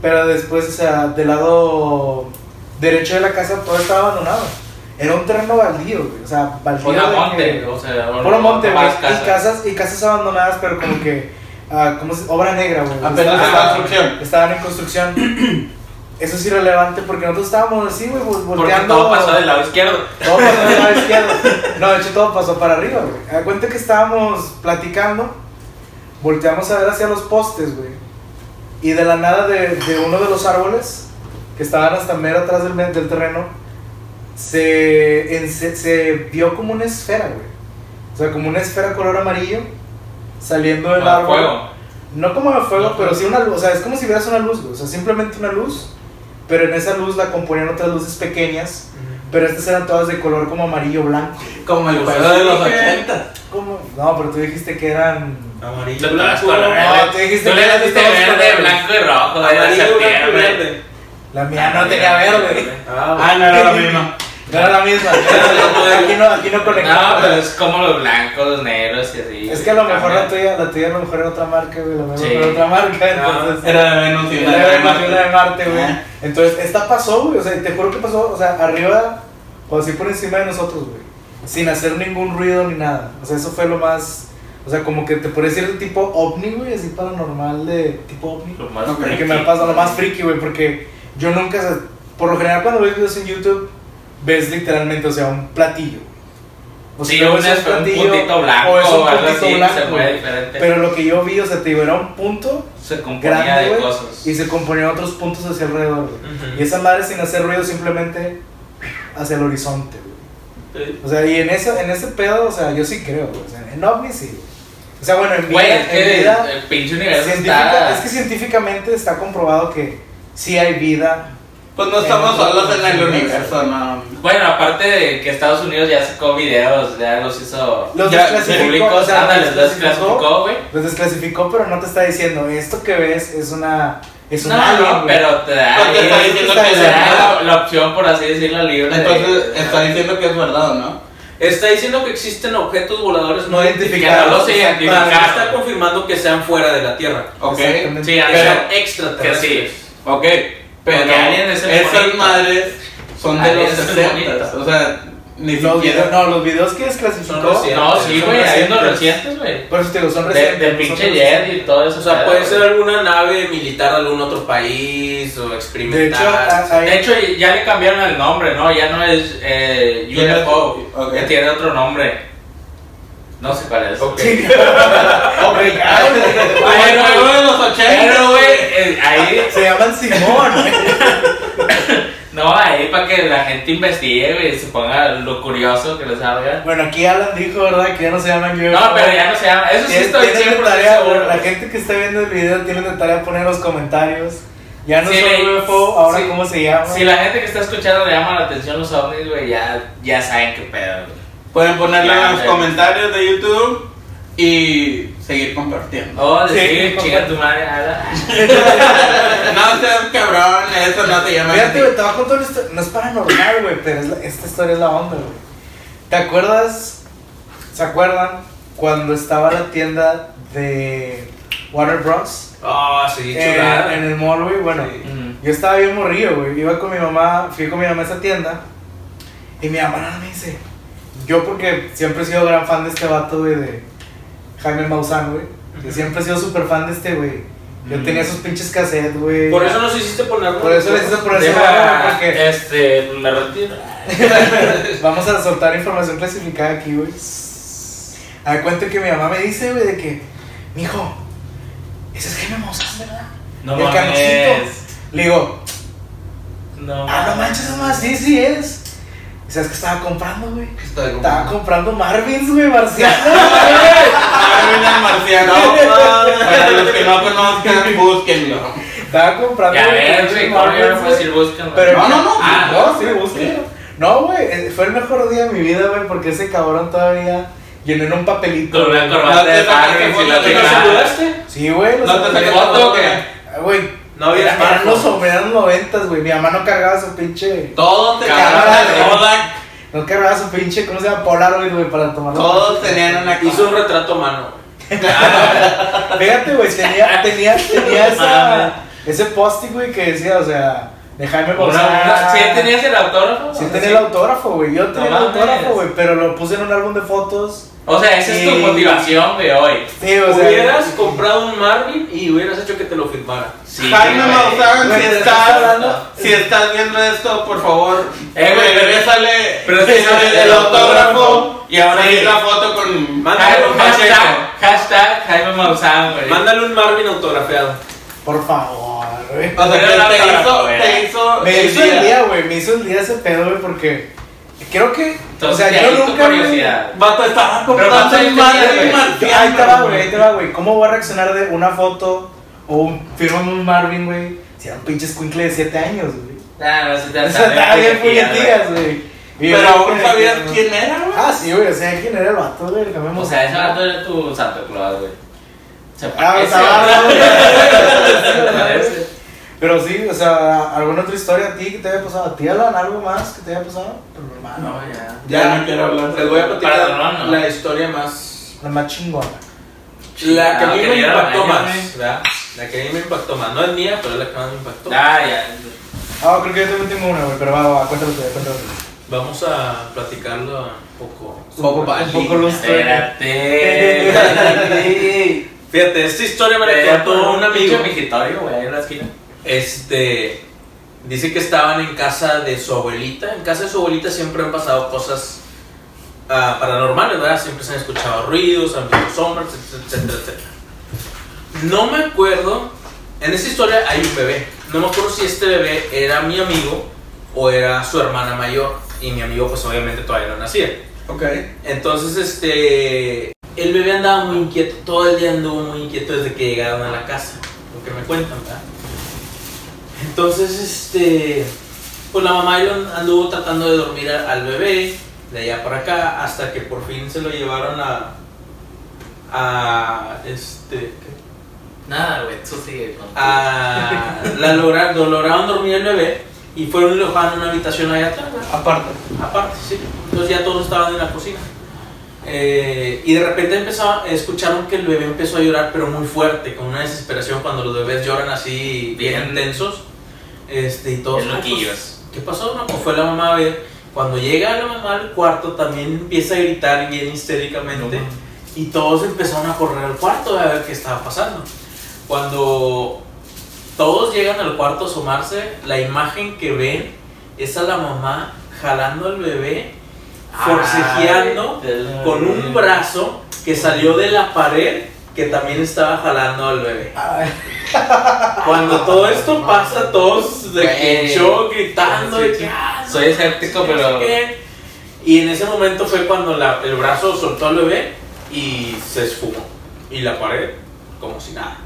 Pero después, o sea, del lado derecho de la casa todo estaba abandonado. Era un terreno baldío, güey. O sea, baldío. Puro de monte, que- o sea, Puro monte, o güey. más Y casas, y casas abandonadas, pero como que. ah, ¿cómo se- Obra negra, güey. Apenas en construcción. Estaban en construcción. Eso es irrelevante porque nosotros estábamos así, güey, vol- Porque volteando. todo pasó del lado izquierdo. Todo pasó del lado izquierdo. No, de hecho todo pasó para arriba, güey. Cuenta que estábamos platicando, volteamos a ver hacia los postes, güey. Y de la nada de, de uno de los árboles, que estaban hasta mero atrás del, del terreno, se, en- se, se vio como una esfera, güey. O sea, como una esfera color amarillo saliendo del Como árbol. fuego. No como de fuego, No, pero sí una luz. O sea, es como si vieras una luz, güey. O sea, simplemente una luz. Pero en esa luz la componían otras luces pequeñas. Pero estas eran todas de color como amarillo blanco. Como el juego de los dije- 80. ¿Cómo? No, pero tú dijiste que eran. Amarillo, blanco, no, tú dijiste Tú que eran verde, blanco y rojo. Amarillo, blanco y verde. La mía no tenía verde. Ah, no era la misma. No era la misma. aquí no, aquí no No, conectamos. pero es como los blancos, los negros y así. Es que a lo mejor la tuya, la tuya a lo mejor era otra marca, güey. La mía Sí. era otra marca, entonces. Era de Venus y Era una de Marte, de Marte. Güey. Ah. Entonces, esta pasó, güey. O sea, te juro que pasó, o sea, arriba, o así por encima de nosotros, güey. Sin hacer ningún ruido ni nada. O sea, eso fue lo más. O sea, como que te podría decir de tipo ovni, güey, así paranormal de tipo ovni. Lo más Ok. Que me ha pasado lo más friki, güey, porque yo nunca, sea, por lo general cuando ves videos en YouTube, ves literalmente, o sea, un platillo. O Sí, luego un, es un puntito blanco o es un puntito así, blanco, se mueve diferente. Pero lo que yo vi, o sea, te digo, era un punto se componía grande, de güey, cosas. y se componían otros puntos hacia alrededor, güey. Ujú. Y esa madre sin hacer ruido simplemente hacia el horizonte, güey. O sea, y en eso, en ese pedo, o sea, yo sí creo. O sea, en ovnis sí. O sea, bueno, en vida, en vida el pinche universo está... es que científicamente está comprobado que sí hay vida. Pues no estamos solos en el universo, no. Bueno, aparte de que Estados Unidos ya sacó videos, ya los hizo Los Ya, desclasificó, públicos, o sea, ándale, los los desclasificó, güey. Los desclasificó, pero no te está diciendo, esto que ves es una... Es un No, alien, no, pero te da, Porque ahí- está diciendo te que es la, la opción, por así decirlo, libre. de- Entonces está diciendo que es verdad, ¿no? Está diciendo que existen objetos voladores No no identificados. identificados. No identificaron. no está confirmando que sean fuera de la Tierra. Ok. Sí, pero- sean que extraterrestres. sí. Ok. Pero esas madres son de los es el 60. bonito. O sea, ni Los siquiera. videos, no, los videos que desclasificó... No, sí, güey, hay unos recientes. güey. Por eso te digo, son recientes. Del pinche. Jet y todo eso. O sea, puede ser alguna nave militar de algún otro país o De hecho, experimental. a- hay- De hecho, ya le cambiaron el nombre, ¿no? Ya no es eh, UFO, ya tiene otro nombre. No sé cuál es. Ok. Hombre, ya, el juego de los 80. Pero, güey, ahí, Se llaman Simón. no, ahí para que la gente investigue, y se ponga lo curioso que les salga. bueno, aquí Alan dijo, ¿verdad? Que ya no se llaman UFO. No, pero ya no se llama, eso sí estoy tienen de 100% tarea, seguro. La gente que está viendo el video tiene de tarea poner los comentarios. Ya no Sí, son UFO, ahora sí. cómo se llama. Si la gente que está escuchando le llama la atención los ovnis, güey, ya, ya saben qué pedo, güey. Pueden ponerlo Ya, en los comentarios de YouTube y seguir compartiendo. Oh, Sí, decir, chinga favor. tu madre, ala. No seas cabrón, eso no se llama Fíjate, güey, te voy a contar una historia. No es paranormal, güey, pero es la- esta historia es la onda, güey. ¿Te acuerdas? ¿Se acuerdan cuando estaba la tienda de Warner Bros? Ah, sí, Eh, chulada. en el mall, güey. Bueno, Sí. Yo estaba bien morrido, güey. Iba con mi mamá, fui con mi mamá a esa tienda. Y mi mamá nada me dice. Yo, porque siempre he sido gran fan de este vato, güey, de Jaime Maussan, güey. Que Ujú. siempre he sido súper fan de este, güey. Yo Mm. tenía esos pinches cassettes, güey. Por eso nos hiciste ponerlo. Por eso les hice por eso, porque este, me retiro. vamos a soltar información clasificada aquí, güey. A ver, cuento que mi mamá me dice, güey, de que, mijo, ese es Jaime Maussan, ¿verdad? No El mames. Le digo, No ah, no manches, mamá, sí, sí es. ¿Y sabes qué estaba comprando, güey? Está de Estaba comprando Marvins, güey, marcianos, Marvin el marciano. Para los que no conozcan, búsquenlo. Estaba comprando. Ya ves, güey, ¿cómo Marvins, güey. ir buscando? Pero No, no, no. Ah, no, sí, búsquenlo. No, güey, eh, fue el mejor día de mi vida, güey, porque ese cabrón todavía llenó en un papelito. Con una corbata de sacaste Marvin y foto, la ¿te ¿Te chingada. saludaste? Sí, güey. ¿No te saqué foto o qué? Ah, Güey, No había eran, los sombreros eran los noventas, güey. Mi mamá no cargaba su pinche. Todos tenían Cámara de- Kodak. No cargaba su pinche, ¿cómo se llama? Polaroid, güey, para tomar Todos tenían una Hizo un retrato a mano. Fíjate, güey, tenía, tenía, tenía esa, ese post güey, que decía, o sea, de Jaime una- ¿Sí tenías el autógrafo? Sí tenía el autógrafo, güey. Yo tenía el autógrafo, güey, pero lo puse en un álbum de fotos. O sea, esa es tu Sí. motivación, güey, hoy. Sí, o sea. hubieras comprado un Marvin y hubieras hecho que te lo firmara. Sí, Jaime. Maussan, si si estás viendo esto, por favor, Eh, güey, pero- regrésale pero el, el autógrafo Y ahora sí. la foto con... Mándale un Hashtag, hashtag Jaime Maussan, güey. Mándale un Marvin autografiado. Por favor, güey. O sea, que te hizo, te hizo Me hizo el día, güey. Me hizo el día ese pedo, güey, porque creo que. Entonces, o sea, yo nunca. curiosidad. Vato, estaba Pero comprando ¿cuántos el años Marvin tenías, güey? marciano, Ahí te va, güey, ahí te va, güey. ¿Cómo voy a reaccionar de una foto o un firma un Marvin, güey? Si era un pinche escuincle de 7 años, güey. Ah, no, sí te O sea, estaba bien puñetillas, güey. Pero aún sabías quién era, güey. Ah, sí, güey, o sea, quién era el vato, güey, el que me O sea, ese vato era tu Santa Claus, güey. Se Ah, parece, estaba Pero sí, o sea, ¿alguna otra historia a ti que te haya pasado? ¿A ti, Alan, algo más que te haya pasado? Normal. No, ya. Ya no quiero hablar. Les voy a platicar ¿no? la historia más. La más chingona. La que a Ah, mí que me impactó más. ¿verdad? La que a mí me impactó más. No es mía, pero es la que más me impactó. Ah, ya. Ah, creo que yo también tengo una, güey, pero va, va, cuéntalo tú, cuéntalo. Vamos a platicarlo un poco. Un poco, un poco lustre. Espérate. Fíjate, esta historia me la contó un amigo. Migitorio, güey, ahí en la esquina. Este. Dice que estaban en casa de su abuelita. En casa de su abuelita siempre han pasado cosas ah, paranormales, ¿verdad? Siempre se han escuchado ruidos, han visto sombras, etcétera, etcétera. No me acuerdo. En esta historia hay un bebé. No me acuerdo si este bebé era mi amigo o era su hermana mayor. Y mi amigo, pues obviamente todavía no nacía. Ok. Entonces, este. El bebé andaba muy inquieto. Todo el día anduvo muy inquieto desde que llegaron a la casa. Lo que me cuentan, ¿verdad? Entonces, este. Pues la mamá anduvo tratando de dormir al bebé. De allá para acá. Hasta que por fin se lo llevaron a. A. Este. ¿qué? Nada, güey, tú sigue con a la logra- lo lograron dormir el bebé y fueron y lo dejaron en una habitación allá atrás. ¿verdad? Aparte. Aparte, sí. Entonces ya todos estaban en la cocina. Eh, y de repente empezaron, escucharon que el bebé empezó a llorar, pero muy fuerte, con una desesperación cuando los bebés lloran así bien Bien. tensos. Este, y todos. "Ah, pues, loquillos". ¿Qué pasó? No, pues fue la mamá a ver. Cuando llega la mamá al cuarto, también empieza a gritar bien histéricamente. y todos empezaron a correr al cuarto a ver qué estaba pasando. Cuando todos llegan al cuarto a asomarse, la imagen que ven es a la mamá jalando al bebé, forcejeando Ay, con un brazo que salió de la pared que también estaba jalando al bebé. Cuando todo esto pasa, todos de que shock, gritando, que, Sí, sí. "Ah, Soy escéptico, no pero. qué". Y en ese momento fue cuando la- el brazo soltó al bebé y se esfumó. Y la pared, como si nada.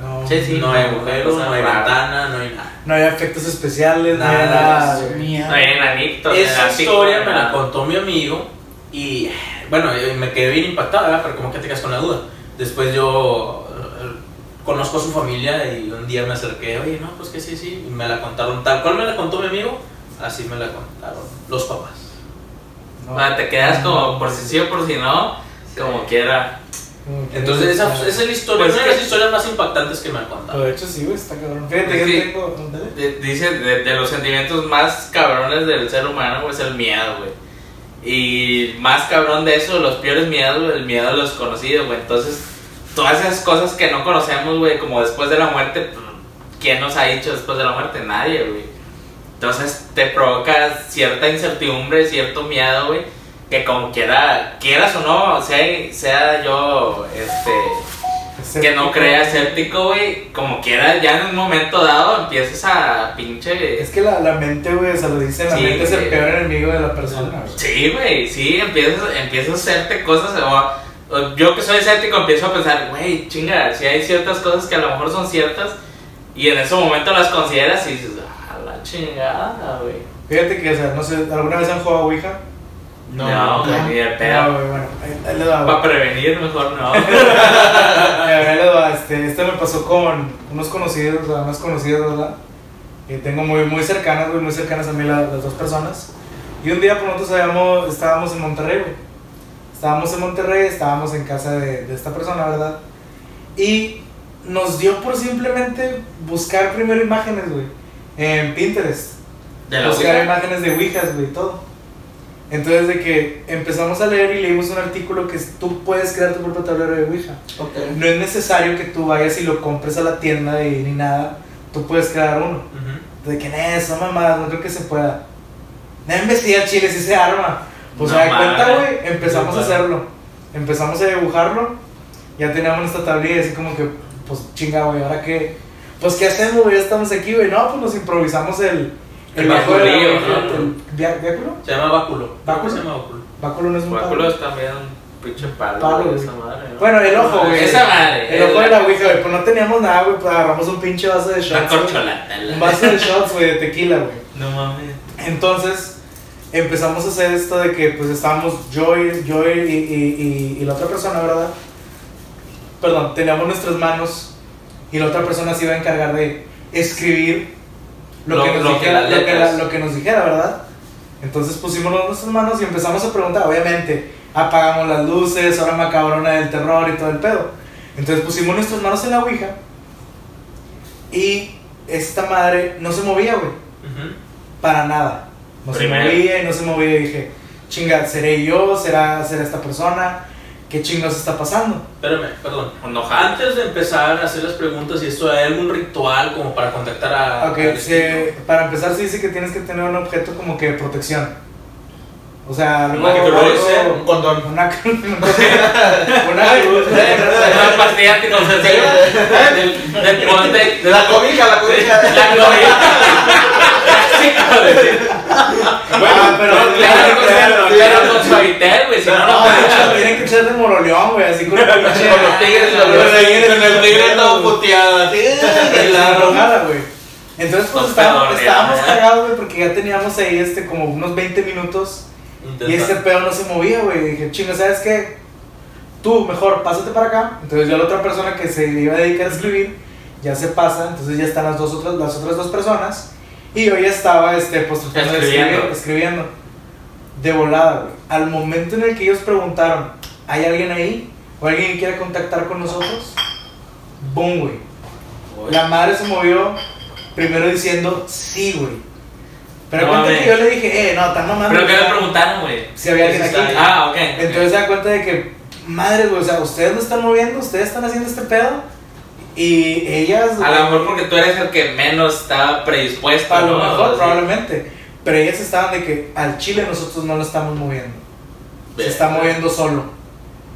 no, Sí, sí. no hay no, agujeros, cosa no hay rara. ventana, no hay nada. no hay efectos especiales, no hay Nada, nada. sí. Mierda. No hay enanitos. Esa historia me la contó mi amigo y bueno, yo me quedé bien impactado, ¿verdad? Pero como que te quedas con la duda. Después yo eh, conozco a su familia y un día me acerqué, oye, no, pues que sí, sí, y me la contaron tal cual me la contó mi amigo, así me la contaron los papás. No. Bueno, te quedas como por si sí o por si no, como quiera. Entonces esa, es la historia, Pues una de las historias más impactantes que me han contado. De hecho, sí, güey, está cabrón. Fíjate, que- tengo. ¿dónde? De- Dice, de, de los sentimientos más cabrones del ser humano, güey, es el miedo, güey. Y más cabrón de eso, los peores miedos, el miedo a los conocidos, güey. Entonces, todas esas cosas que no conocemos, güey, como después de la muerte, pues, ¿quién nos ha dicho después de la muerte? Nadie, güey. Entonces, te provoca cierta incertidumbre, cierto miedo, güey, que como quiera, quieras o no, sea, sea yo, este que no creas escéptico, güey, como quieras, ya en un momento dado empiezas a pinche... Es que la, la mente, güey, se lo dice, la Sí, mente es el peor enemigo de la persona. güey. Sí, güey, sí, empiezas, empiezas a hacerte cosas, o, o yo que soy escéptico empiezo a pensar, güey, chinga, si hay ciertas cosas que a lo mejor son ciertas, y en ese momento las consideras y dices, ah, la chingada, güey. Fíjate que, o sea, no sé, ¿alguna vez han jugado Ouija? No, güey, ni de pedo. No, bueno, ahí, les va. Para prevenir, mejor no. Ahí les va, este, este me pasó con unos conocidos, o sea, más conocidos, ¿verdad? Que tengo muy, muy cercanas, güey, muy cercanas a mí la- las dos personas. Y un día, por nosotros habíamos, estábamos en Monterrey, güey. Estábamos en Monterrey, estábamos en casa de, de esta persona, ¿verdad? Y nos dio por simplemente buscar primero imágenes, güey. en Pinterest. De buscar Ouija. imágenes de Ouijas, güey, todo. Entonces, de que empezamos a leer y leímos un artículo que tú puedes crear tu propio tablero de Ouija. No es necesario que tú vayas y lo compres a la tienda y ni nada. Tú puedes crear uno. Ujú. De que, no, son mamadas, no creo que se pueda. No investiga chile si se arma. Pues No se da cuenta, güey, empezamos a hacerlo. Empezamos a dibujarlo. Ya teníamos nuestra tablilla y así como que, pues chinga, güey, ahora qué. Pues qué hacemos, güey, ya estamos aquí, güey. No, pues nos improvisamos el. El Ouija, ¿no? Se llama báculo. ¿Báculo? Se llama báculo. Báculo no es un Báculo es también un pinche palo, esa madre, ¿no? Bueno, el ojo, güey. Esa madre. El ojo de la Ouija, güey. Pues no teníamos nada, güey. Pues agarramos un pinche vaso de Una shots. güey. corcholata. la- Un vaso de shots, güey, de tequila, güey. No mames. Entonces empezamos a hacer esto de que pues estábamos yo y, yo y, y- y- y la otra persona, ¿verdad? Perdón, teníamos nuestras manos y la otra persona se iba a encargar de escribir lo, Lo- que, nos lo que dijera, las lo, que la- lo que nos dijera, ¿verdad? Entonces pusimos nuestras manos y empezamos a preguntar, obviamente, apagamos las luces, hora macabrona del terror y todo el pedo. Entonces pusimos nuestras manos en la Ouija y esta madre no se movía, güey Ujú. para nada. No Primero. se movía y no se movía. Y dije, chinga, ¿seré yo? ¿Será, será esta persona? ¿Qué chingados está pasando? Espérame, perdón. Enojado. Antes de empezar a hacer las preguntas y esto, ¿hay algún ritual como para contactar a... Ok, se- para empezar, se dice que tienes que tener un objeto como que de protección. O sea, algo. Una cruz, algo- Un condón. Una cruz. una cruz. Una pastilla anticonceptiva. Del del ponte. De la cobija, la cobija. La cobija. Sí, joder. Ah, pero claro, claro, claro, con suavitel, güey, si no, no No, tienen que echar de moroleón, güey, así con los tigres Con los tigres, Con el tigre todo puteado. así. Y la drogada, güey. Entonces, pues estábamos, cagados, güey, porque ya teníamos ahí este, como unos 20 minutos y este pedo no se movía, güey. Dije, chinga, ¿sabes qué? Tú, mejor, pásate para acá. Entonces, ya la otra persona que se iba a dedicar a escribir ya se pasa. Entonces, ya están las, dos otras, las otras dos personas. Y yo ya estaba, este, pues, Escribiendo. escribir, escribiendo. De volada, güey. Al momento en el que ellos preguntaron, ¿hay alguien ahí? ¿O alguien que quiera contactar con nosotros? Boom, güey. La madre se movió primero diciendo sí, güey. Pero No cuenta que yo le dije, eh, no, están mamando. ¿Pero qué o le preguntaron, güey? Si había alguien aquí. Ah, ok. Entonces se da cuenta de que, madre, güey, o sea, ustedes lo están moviendo, ustedes están haciendo este pedo. Y ellas. A lo mejor porque tú eres el que menos estaba predispuesto. A lo ¿no? mejor, probablemente. Pero ellas estaban de que al chile nosotros no lo estamos moviendo. Se está moviendo solo.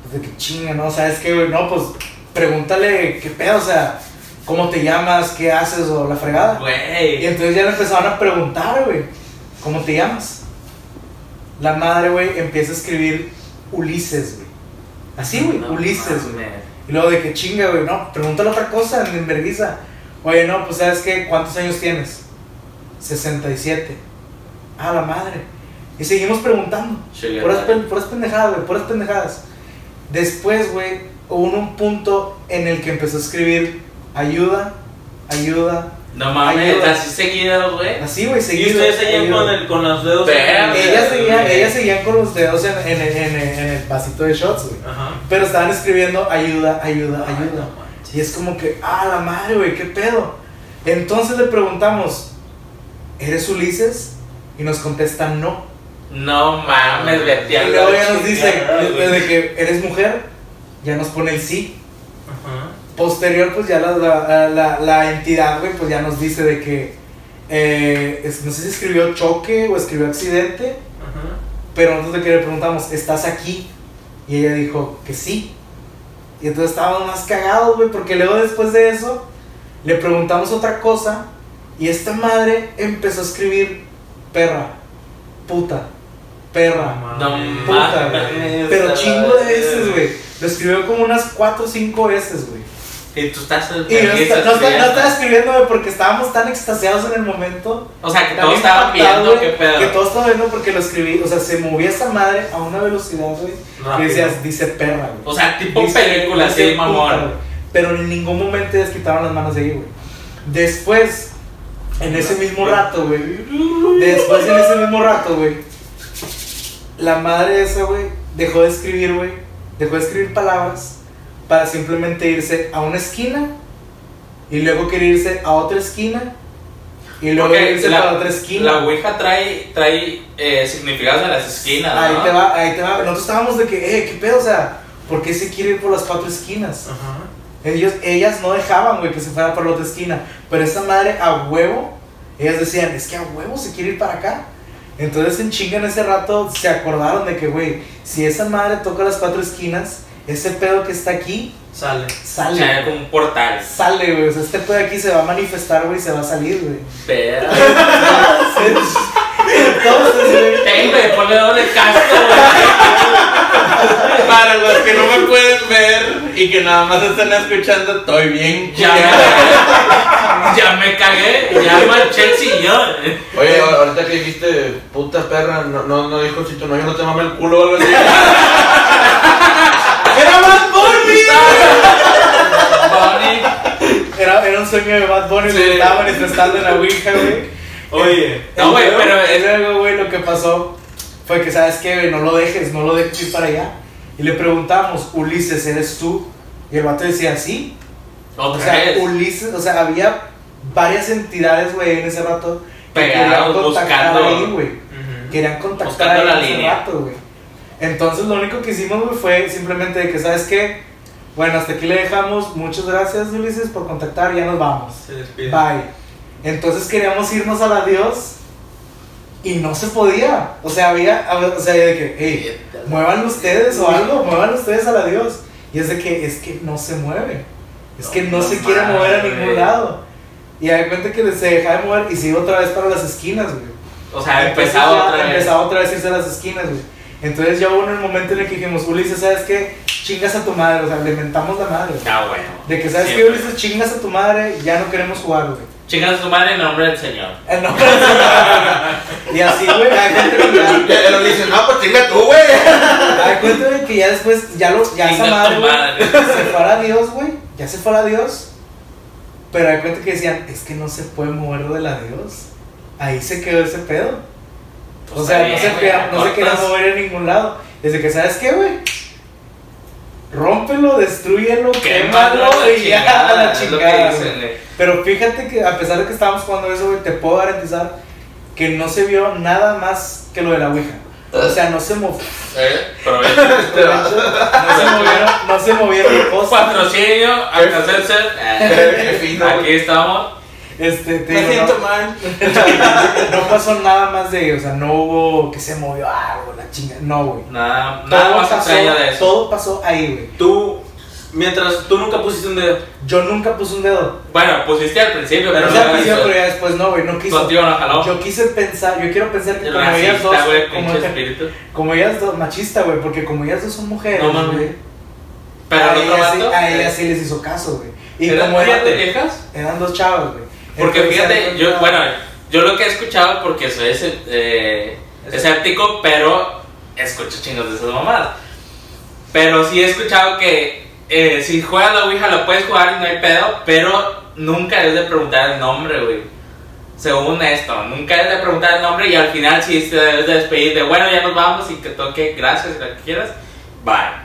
Pues de que chinga, ¿no? ¿Sabes qué, güey? No, pues pregúntale qué pedo, o sea, ¿cómo te llamas? ¿Qué haces? O la fregada. Y Güey. entonces ya le empezaron a preguntar, güey, ¿cómo te llamas? La madre, güey, empieza a escribir Ulises, güey. Así, güey, No Ulises, güey. Y luego de que chinga, güey, no, pregúntale otra cosa, en vergüenza. Oye, no, pues sabes qué, ¿cuántos años tienes? 67. Ah, la madre. Y seguimos preguntando. Puras, pen- puras pendejadas, güey, puras pendejadas. Después, güey, hubo un punto en el que empezó a escribir ayuda, ayuda. No mames, así seguido, güey. Así, güey, Y seguido. ustedes seguían con, el, con los dedos. Ellas seguían, ellas seguían con los dedos en, en, en, en- en el vasito de shots, güey. Ajá. Pero estaban escribiendo ayuda, ayuda, Ay, ayuda. no. Y es como que, ah, la madre, güey, qué pedo. Entonces le preguntamos, ¿eres Ulises? Y nos contesta no. No mames, vete Y luego ya nos dice, desde que eres mujer, ya nos pone el sí. Ajá. Posterior, pues ya la, la, la, la entidad, güey, pues ya nos dice de que, eh, es- no sé si escribió choque o escribió accidente, Ajá. pero nosotros de que le preguntamos, ¿estás aquí? Y ella dijo que sí. Y entonces estábamos más cagados, güey, porque luego después de eso le preguntamos otra cosa y esta madre empezó a escribir perra, puta, perra, No puta, güey. Pero chingo de veces, güey. Lo escribió como unas 4 o 5 veces, güey. Y tú estás. Y no, está- no, está- no estaba escribiendo, güey, porque estábamos tan extasiados en el momento. O sea, que todos estaban impactados, viendo qué pedo. Que todos estaban viendo porque lo escribí. O sea, se movía esa madre a una velocidad, güey. Que decías, dice perra, güey. O sea, tipo Dice- película, así, mamón. Pero en ningún momento les quitaron las manos de ahí, güey. Después, en ese mismo rato, güey. Después, en ese mismo rato, güey. La madre esa, güey, dejó de escribir, güey. Dejó de escribir palabras para simplemente irse a una esquina y luego querer irse a otra esquina Y luego Porque irse la, para otra esquina. la Ouija trae, trae eh, significados en las esquinas, Ahí ¿no? te va, ahí te va. Nosotros estábamos de que, eh, ¿qué pedo? O sea, ¿por qué se quiere ir por las cuatro esquinas? Ajá. Ellos, ellas no dejaban, güey, que se fuera por la otra esquina. Pero esa madre a huevo, ellas decían, es que a huevo se quiere ir para acá. Entonces en chinga en ese rato se acordaron de que, güey, si esa madre toca las cuatro esquinas, ese pedo que está aquí Sale. Sale. sea, como un portal. Sale, güey. O sea, este pedo aquí se va a manifestar, güey, y se va a salir, güey. Pero... Entonces, güey. Ey, güey, ponle doble casco, güey. Para los que no me pueden ver y que nada más están escuchando, estoy bien Ya me, ya me cagué, ya manché el sillón. Oye, ahorita que dijiste puta perra, no, no, no dijo si tu novio no te mama el culo o algo así. ¡Era Bad Bunny! Bonnie. Era, era un sueño de Bad Bunny, Sí. estaba manifestando en la Ouija, güey. Oye, No, güey, pero es- luego, güey, lo que pasó fue que, ¿sabes qué, güey? No lo dejes, no lo dejes ir para allá. Y le preguntamos, Ulises, ¿eres tú? Y el vato decía, sí. O sea, vez. Ulises, o sea, había varias entidades, güey, en ese rato. que querían contactar buscando- ahí, güey. Querían contactar Buscando ahí la en ese línea. rato, güey. Entonces, lo único que hicimos, güey, fue simplemente de que, ¿sabes qué? Bueno, hasta aquí le dejamos. Muchas gracias, Ulises, por contactar. Ya nos vamos. se despide. Bye. Entonces queríamos irnos a la Dios y no se podía. O sea, había, o sea, de que, hey, muevan ustedes o algo, muevan ustedes a la Dios. Y es de que, es que no se mueve. Es que no, No se quiere mover a ningún lado. Y hay cuenta que se dejaba de mover y se iba otra vez para las esquinas, güey. O sea, empezaba otra vez. Empezaba otra vez a irse a las esquinas, güey. Entonces ya hubo en el momento en el que dijimos, Ulises, ¿sabes qué? Chingas a tu madre, o sea, le mentamos la madre. Ah, bueno. De que, ¿sabes qué, Siempre. Ulises? Chingas a tu madre, ya no queremos jugar, güey. Chingas a tu madre en nombre del Señor. El nombre del Señor. Y así, güey, hay cuenta que ya, Ya lo dice, no, pues chinga tú, güey. hay cuenta de que ya después, ya, lo, ya esa madre, madre. se fue a Dios, güey, ya se fue a Dios. Pero hay cuenta que decían, es que no se puede mover de la Dios. Ahí se quedó ese pedo. O sea, no se, quería, no se quería mover en ningún lado. Desde que, ¿sabes qué, güey? Rómpelo, destruyelo, Quémalo a y ya a la chingada. Pero fíjate que a pesar de que estábamos jugando eso, güey, te puedo garantizar que no se vio nada más que lo de la Ouija. O sea, no se movió. Eh, provecho. No se movieron, no se movieron cosas. Patrocinio, fino, Aquí estamos. Este, te Me digo, siento no, mal. no pasó nada más de, o sea, no hubo que se movió algo, la chinga. No, güey. Nada, nada más pasó, de eso. todo pasó ahí, güey. Tú, mientras tú nunca pusiste un dedo. Yo nunca puse un dedo. Bueno, pusiste al principio, Pero Pero, no quise, hizo. pero ya después no, güey, no quiso. No jaló. Yo quise pensar, yo quiero pensar que como ellas dos, güey, como, pinche espíritu. como ellas dos, machista, güey, porque como ellas dos son mujeres, No mames. güey, Pero a, el otro sí, a ellas sí les hizo caso, güey. Y ¿Eran como eran, eran dos chavas, güey. Porque fíjate, yo, bueno, yo lo que he escuchado, porque soy ese, eh, escéptico, pero escucho chingos de esas mamadas. Pero sí he escuchado que eh, si juegas la Ouija la puedes jugar y no hay pedo, pero nunca debes de preguntar el nombre, güey. Según esto, nunca debes de preguntar el nombre y al final sí te debes de despedir de, bueno, ya nos vamos y que toque, gracias, lo que quieras, bye.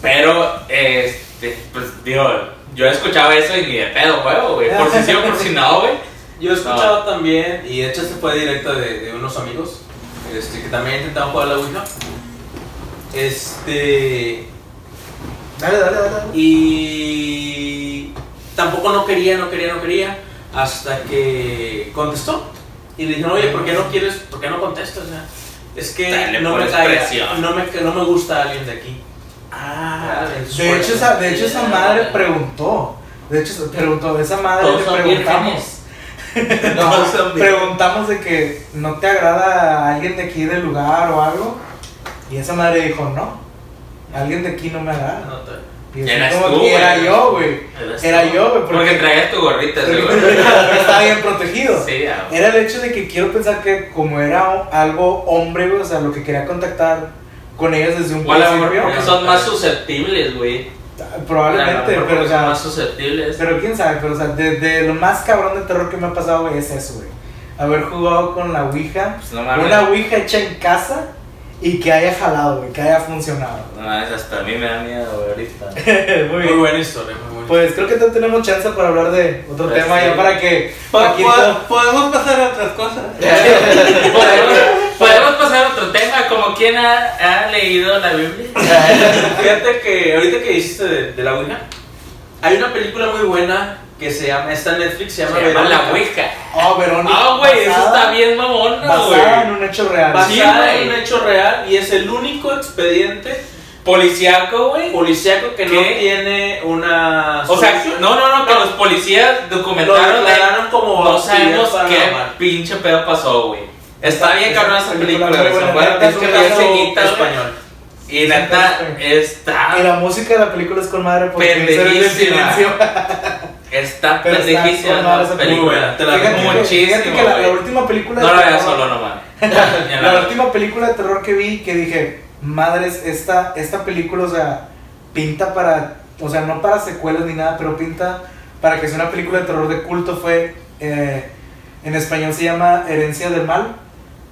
Pero, este, pues digo, yo he escuchado eso y ni de pedo juego, güey. Por si sí o por si no, güey. Yo he escuchado también, y de hecho se fue directo de, de unos amigos, este, que también intentaban jugar a la Ouija. Este. Dale, dale, dale. dale. Y tampoco no quería, no quería, no quería, hasta que contestó. Y le dijeron, oye, ¿por qué no quieres, por qué no contestas? O sea, es que Dale, no me, cae, no, me, no me gusta alguien de aquí. Ah, De hecho, esa, de hecho, esa madre preguntó. De hecho, preguntó, esa madre le preguntamos. Vírgenes. preguntamos de que no te agrada a alguien de aquí del lugar o algo. Y esa madre dijo, no. Alguien de aquí no me agrada. No Y así Eras como tú, que era güey. yo, güey. Era yo, güey. Porque Porque, traías tu gorrita, seguro. estaba bien protegido. Sí, ah, Era el hecho de que quiero pensar que como era algo hombre, güey, o sea, lo que quería contactar con ellas desde un O a lo mejor principio. porque son más susceptibles, güey. Probablemente, pero o sea, son más susceptibles. Pero quién sabe, pero o sea, de, de lo más cabrón de terror que me ha pasado, güey, es eso, güey. Haber jugado con la Ouija, Pues no una Ouija hecha en casa y que haya jalado, güey, que haya funcionado. No mames, hasta a mí me da miedo, güey, ahorita. Muy Muy buena historia, muy buena Pues creo que no tenemos chance para hablar de otro Pues tema sí. ya para que Po- Paquito- po- Podemos pasar a otras cosas. ¿Podemos, podemos pasar a otro tema, como quien ha, ha leído la Biblia. Fíjate que ahorita que dijiste de, de la Ouija, hay una película muy buena que se llama, está en Netflix, se llama, Se llama. La Ouija. Oh, Verónica. Ah, güey, eso está bien mamona, Basada en güey. un hecho real. Bas- Basada Sí, en un güey. hecho real y es el único expediente Policiaco, güey. policíaco que no ¿Qué? tiene una O sea, no, no, no, que los policías lo documentaron de declararon como No sabemos qué pinche pedo pasó, güey. Está bien cabrón esa película güey. Es un caso español. Y neta, está Y la música de la película es con madre porque Pendejísima. Está pendejísima esa película. Te la que- muchísimo, fíjate que la, la última película No la veas solo nomás. La última película de terror que vi que dije, madres, esta, esta película, o sea, pinta para, o sea, no para secuelas ni nada, pero pinta para que sea una película de terror de culto fue, eh, en español se llama Herencia del Mal.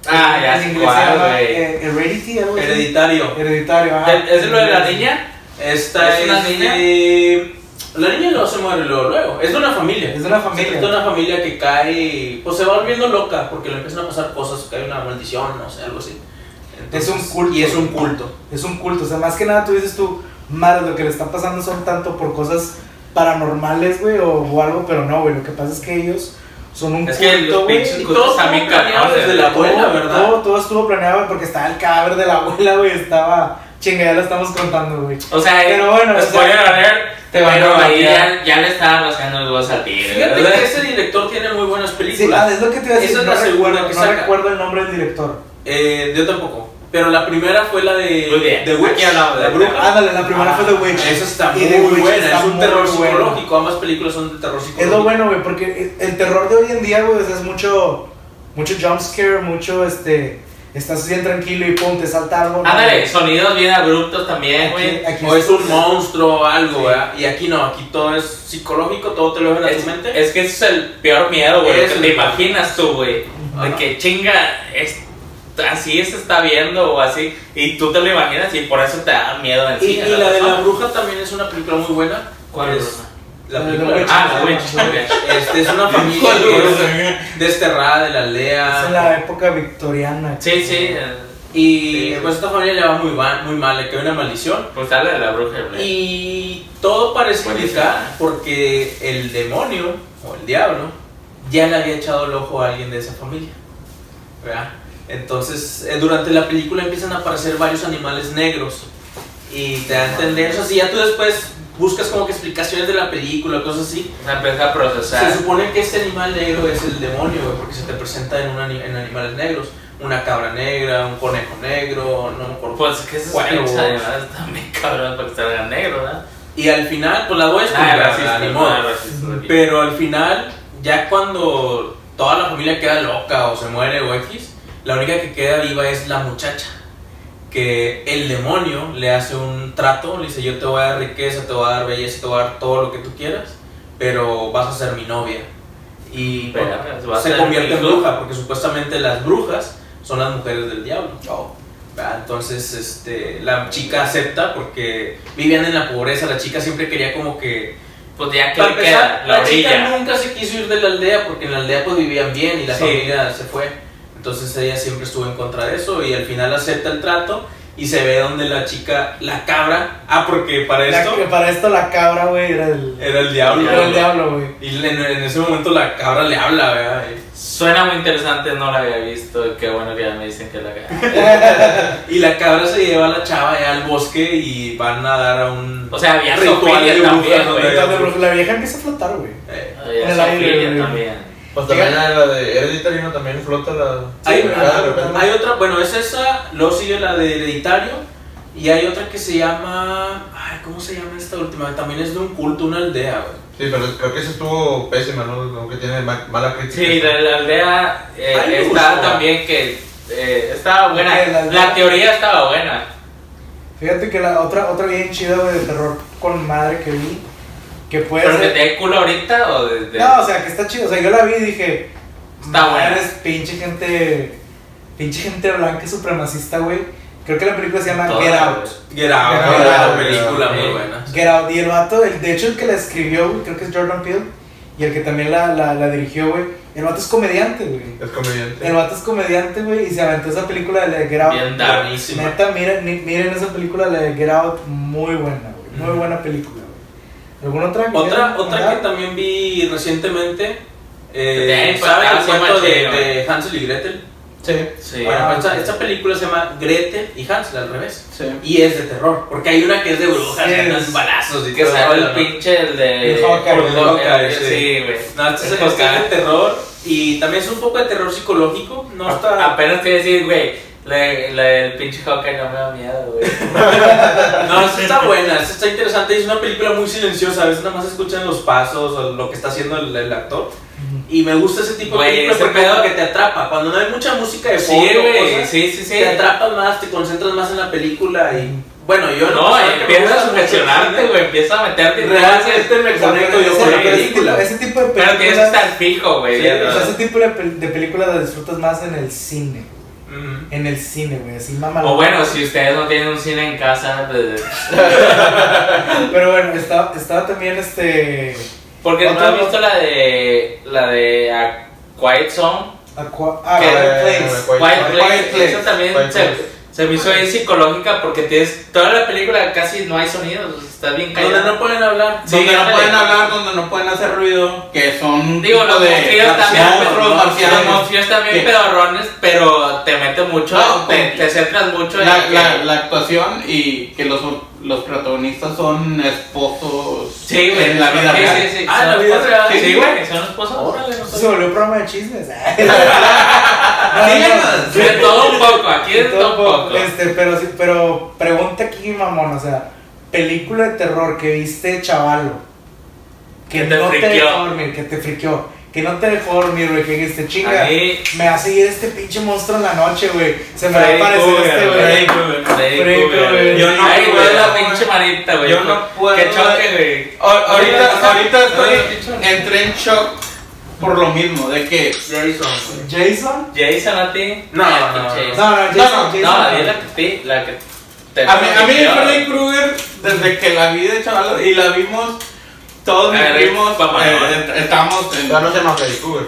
Ah, ya en inglés cuál, se llama eh, Heredity, algo así. Hereditario. Hereditario, ajá. ¿Es de lo de la niña? Esta ¿Es es, una de- La niña no se muere luego, luego. Es de una familia. Es de una familia. trata de una familia que cae, pues se va volviendo loca porque le empiezan a pasar cosas, cae una maldición, no sé, algo así. Es un culto. Y es un culto. Es un culto, o sea, más que nada tú dices tú, madre, lo que le está pasando son tanto por cosas paranormales, güey, o, o algo, pero no, güey, lo que pasa es que ellos son un Es que culto, los güey, pinches y todo planeado cabrones, desde la abuela, todo, ¿verdad? Todo, todo estuvo planeado, porque estaba el cadáver de la abuela, güey, estaba, chinga, ya lo estamos contando, güey. O sea, Pero bueno, o sea, spoiler alert, te van pero a ahí ya, ya le estaban rascando los huevos al tigre. Fíjate ¿verdad? que ese director tiene muy buenas Sí, películas. ah, es lo que te iba a decir, Esa es no, la segunda recuerdo, que no saca. recuerdo el nombre del director. Eh, yo tampoco. Pero la primera fue la de Muy bien. The Witch, Aquí hablamos de la bruja. Ándale, la primera fue The Witch. Esa está Y muy Witch buena, está es un terror buena. psicológico. Ambas películas son de terror Es psicológico. lo bueno, güey, porque el terror de hoy en día, güey, es mucho, mucho jumpscare, mucho, este, estás bien tranquilo y pum, te salta algo. ¿no? Ándale, sonidos bien abruptos también, güey. O es un monstruo o algo, Sí. ¿verdad? Y aquí no, aquí todo es psicológico, todo te lo ven a tu Es, mente. es que ese es el peor miedo, güey. Es que el te imaginas tú, güey. De que chinga, es, así se está viendo o así. Y tú te lo imaginas y por eso te da miedo en y, sí. y a la de la bruja también es una película muy buena. ¿Cuál es? La La de película de. Ah, Ah, la. Este es una familia desterrada de la aldea. Es en la época victoriana. Sí, sí. eh, Y Sí. pues esta familia le va muy, va- muy mal, le queda una maldición. Pues sale de la bruja Blair. Y todo parece Buenísimo. indicar porque el demonio o el diablo ya le había echado el ojo a alguien de esa familia. ¿verdad? Entonces, eh, durante la película empiezan a aparecer varios animales negros y te da a entender, o sea, si ya tú después buscas como que explicaciones de la película, cosas así, empieza a procesar. se supone que este animal negro es el demonio, güey, porque se te presenta en, un en animales negros. Una cabra negra, un conejo negro, no me acuerdo. Pues que pinches animales también cabrón para que salgan negros, ¿verdad? Y al final, pues la voy a Ah, explicar, racista. Pero al final, ya cuando toda la familia queda loca o se muere o X, la única que queda viva es la muchacha. Que el demonio le hace un trato, le dice yo te voy a dar riqueza, te voy a dar belleza, te voy a dar todo lo que tú quieras, pero vas a ser mi novia. Y Verga, bueno, a se convierte en bruja, porque supuestamente las brujas son las mujeres del diablo. Oh. ¿verdad? Entonces, este, la chica acepta porque vivían en la pobreza, la chica siempre quería como que Pues ya que para empezar, la la, chica nunca se quiso ir de la aldea porque en la aldea pues vivían bien y la Sí. familia se fue. Entonces ella siempre estuvo en contra de eso y al final acepta el trato y se ve donde la chica, la cabra, ah, porque para La- esto para esto la cabra, güey, era el, era el diablo. era el diablo, güey. Y en, en ese momento la cabra le habla, ¿verdad? Suena muy interesante, no la había visto. Qué bueno que ya me dicen que la haga. Y la cabra se lleva a la chava allá al bosque y van a dar a un O sea, había ritual también, güey. la vieja empieza a flotar, güey. Eh, Había también. Pues también la, la de Hereditary no también flota la. Hay, Sí, otra, bueno, es esa, luego sigue la de Hereditario y hay otra que se llama, ay, ¿cómo se llama esta última? También es de un culto, una aldea, güey. Sí, pero creo que esa estuvo pésima, ¿no? Aunque tiene ma- mala crítica. Sí, la, la aldea eh, Ay, también que eh, estaba buena. La La, aldea. teoría estaba buena. Fíjate que la otra, otra bien chida, güey, de terror con madre que vi, que puede ¿Pero que ser... te dé culo ahorita o de, de- No, o sea, que está chido. O sea, yo la vi y dije... Está buena. Eres pinche gente... Pinche gente blanca y supremacista, güey. Creo que la película se llama Todas, Get Out. Get Out, Get Out, una Get película Out. muy buena. Get Out. Y el vato, el, de hecho el que la escribió, güey, creo que es Jordan Peele. Y el que también la, la, la dirigió, güey. El vato es comediante, güey. Es comediante. El vato es comediante, güey, y se aventó esa película de Get Out. Bien darnísima. Neta, miren, miren esa película de Get Out, muy buena, güey. Muy Ujú. buena película. ¿Alguna otra? que Otra, que también vi recientemente. Que te Eh, ¿Saben el cuento de, de Hansel y Gretel? Sí. Sí. Bueno, Ah, esta, película se llama Gretel y Hansel al revés. Sí. Y es de terror, porque hay una que es de brujas, Sí, andan es- balazos y Que sale el pinche, el de. El Hawkeye, por el sí. Güey. No, este es, de terror y también es un poco de terror psicológico. No está. Apenas te decir, güey, le- le- el pinche Hawkeye no me da miedo, güey. No, esta está buena, está interesante. Es una película muy silenciosa. A veces nada más escuchan los pasos o lo que está haciendo el, el actor. Y me gusta ese tipo Güey, de películas ese porque pedo- que te atrapa. Cuando no hay mucha música de Sí, fondo, güey, cosas, sí, sí, sí. te atrapas más, te concentras más en la película y bueno, yo No, me empieza a sugestionarte, güey. Empieza a meterte Realmente me conecto yo con la película. tipo- Ese tipo de Pero tienes que películas. estar fijo, güey. Sí, ya O sea, no- ese tipo de, pel- de películas las disfrutas más en el cine. En el cine, güey. Así mamá. O bueno, si ustedes no tienen un cine en casa, pues, Pero bueno, estaba, estaba también este. porque no Otra- has visto la de la de A Quiet Zone, Aqua- ah, ¿Qué? Quiet Place. Quiet Place, Quiet Place. también Quiet se, Place. se me hizo ahí psicológica porque tienes toda la película casi no hay sonidos, está bien Donde callada. no pueden hablar. Sí, donde no pueden hablar, donde no pueden hacer ruido, que son Digo, los de monstruos también, pero- los marcianos. monstruos también pedorrones, pero te mete mucho, No, te, te centras mucho en la, que- la, la actuación y que los, los protagonistas son esposos Sí, güey, en la vida sí, real. Sí, sí, Ah, son la vida esposos. real. Sí, güey, son esposos. Se volvió un programa de chismes. Síguenos. De todo un poco, aquí de todo un poco. Este, pero, sí- pero pregunta aquí, mamón, o sea, película de terror que viste chavalo, que, Que te no te friqueó. dejó dormir, que te friqueó, que no te dejó dormir, güey, que dijiste, chinga, A mí, me va a seguir este pinche monstruo en la noche, güey, se me va a aparecer este, güey. Yo no Ay, güey, puedo, la güey. pinche manita, güey. Yo no puedo. Qué choque, güey. Ahorita, ahorita estoy, entré en shock por lo mismo, de que Jason, güey. Jason? Jason a ti. No, Ah, no, No, no, Jason, no, Jason. No, la la que te, la que te a mí, a mí. Freddy Krueger, desde que la vi de chaval y la vimos, todos mis primos, eh, estamos en... Ya no se llama Freddy Krueger.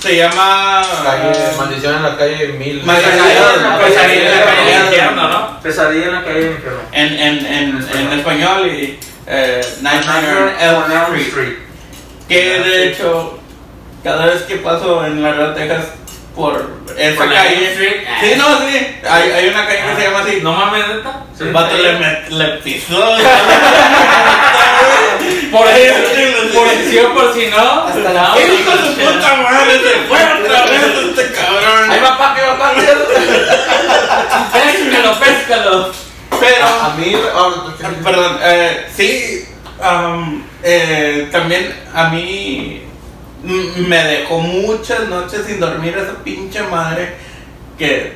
Se llama... Calle, maldición en la calle Mil. Maldición en la calle. ahí en la calle del infierno, ¿no? Pesadilla en la calle del infierno. En, en, en, en español y eh, Nightmare on Elm Street. Que de hecho, cada vez que paso en la Real Texas por esa Por calle. Sí, no, sí. Hay, hay una calle que se llama así. No mames, neta. El vato le, met- le pisó. Por eso, por si sí o por si no. Hasta la- no, ¡Hijo de su puta madre! ¡Se fue otra vez este cabrón! Ahí va papi, va papi. Péscalo, péscalo. Pero. A, a mí, ah, Ah, Perdón, eh, sí, am, eh, también a mí me dejó muchas noches sin dormir esa pinche madre que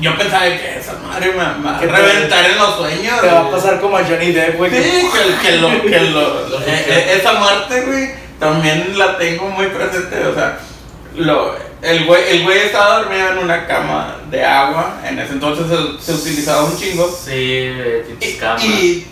yo pensaba que esa madre me, va a reventar en los sueños. Te va a pasar como a Johnny Depp, güey. que- Sí, que, que lo, que lo, eh, eh, esa muerte, güey, también la tengo muy presente, o sea, lo, el güey, el güey estaba dormido en una cama de agua, en ese entonces se, se utilizaba un chingo, Sí, pinches camas. y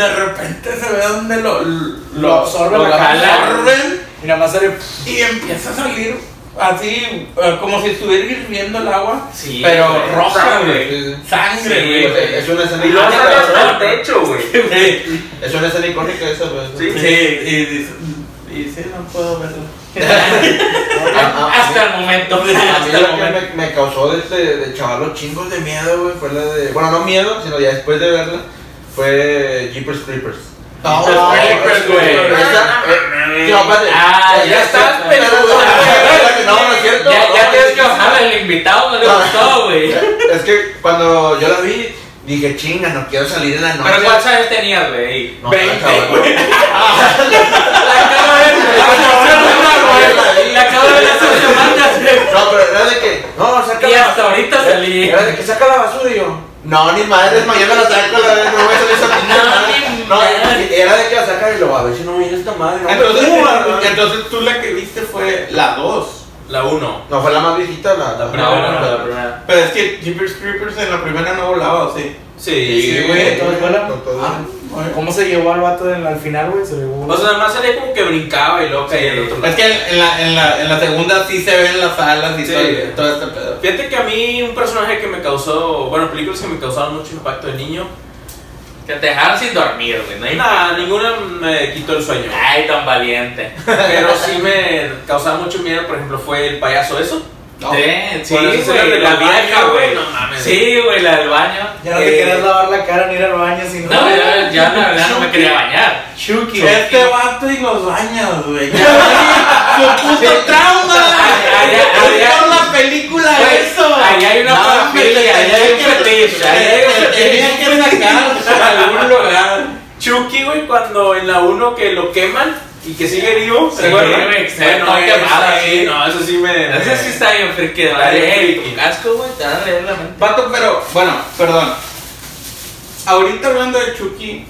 de repente se ve donde lo, lo, Lo absorben, lo absorben Y nada más sale. y empieza a salir así, eh, como si estuviera hirviendo el agua, Sí, pero güey. roja, güey, sangre, Sí, güey. es una escena Y icónica. hasta el techo, güey. Sí, Es una escena icónica esa, güey. Sí. sí, y dice, y sí, no puedo verlo. Hasta el momento. A mí Hasta el lo que me, me causó de, de, de chavalo chingos de miedo, güey, fue la de... Bueno, no miedo, sino ya después de verla, fue Jeepers Creepers. No, Jeepers, güey. Esa- eh, no, espérate. Ah, Eh, ya estás, peludo. No, no es cierto. Ya, no, ya no, tienes que bajarle el invitado, no le gustó, güey. Es que cuando yo la vi, dije, chinga, no quiero salir en la noche. Pero ¿cuántos años tenías, güey? No, Veinte, chaval. güey. La acabo de ver, hace semanas. No, pero era de que, no, saca Y la hasta ahorita salí. Era de que saca la basura y yo, no, ni madres, mañana la saco, la vez, no voy a salir esa pinche No, madre". ni No, madre. era de que la saca y lo a ver si no viene esta madre. No, Entonces, no, no, no. entonces tú la que viste fue la 2. La 1. No, fue la más viejita, la, La No, primera. no, la primera. Pero es que Jeepers Creepers en la primera no volaba, ¿o sí? Sí, Sí, güey, todos vuelan. Con todo. Ah, bueno. ¿Cómo se llevó al vato en- al final, güey? Se lo llevó. O sea, además salía como que brincaba y luego caía al otro lado. Es que en la, en, la, en la segunda sí se ven las alas y Sí. todo, todo este pedo. Fíjate que a mí un personaje que me causó, bueno, películas que me causaron mucho impacto de niño, Que te dejaron sin dormir, güey. No hay nada, ninguna me quitó el sueño. Ay, tan valiente. Pero sí me causaba mucho miedo, por ejemplo, fue el payaso eso. No. Sí, sí, güey. de La vieja, güey. no mames. Sí, güey, la del baño. ya no te eh, querías lavar la cara ni ir al baño, sino. No, ya, ya la verdad no me quería bañar. Chucky. Este vato y los baños, güey. Su puto trauma. Por la película Güey, eso. ahí hay una parafilia, ahí hay un fetiche, ahí hay un que sacar a algún lugar. Chucky, güey, cuando en la 1 que lo queman y que sigue vivo, ¿se Sí, acuerdan? Bueno, sí, sí. no, eso sí me... Ese sí está bien Ey, friki. tu casco, güey, te van a leer la mente. Vato, pero, bueno, perdón. Ahorita hablando de Chucky,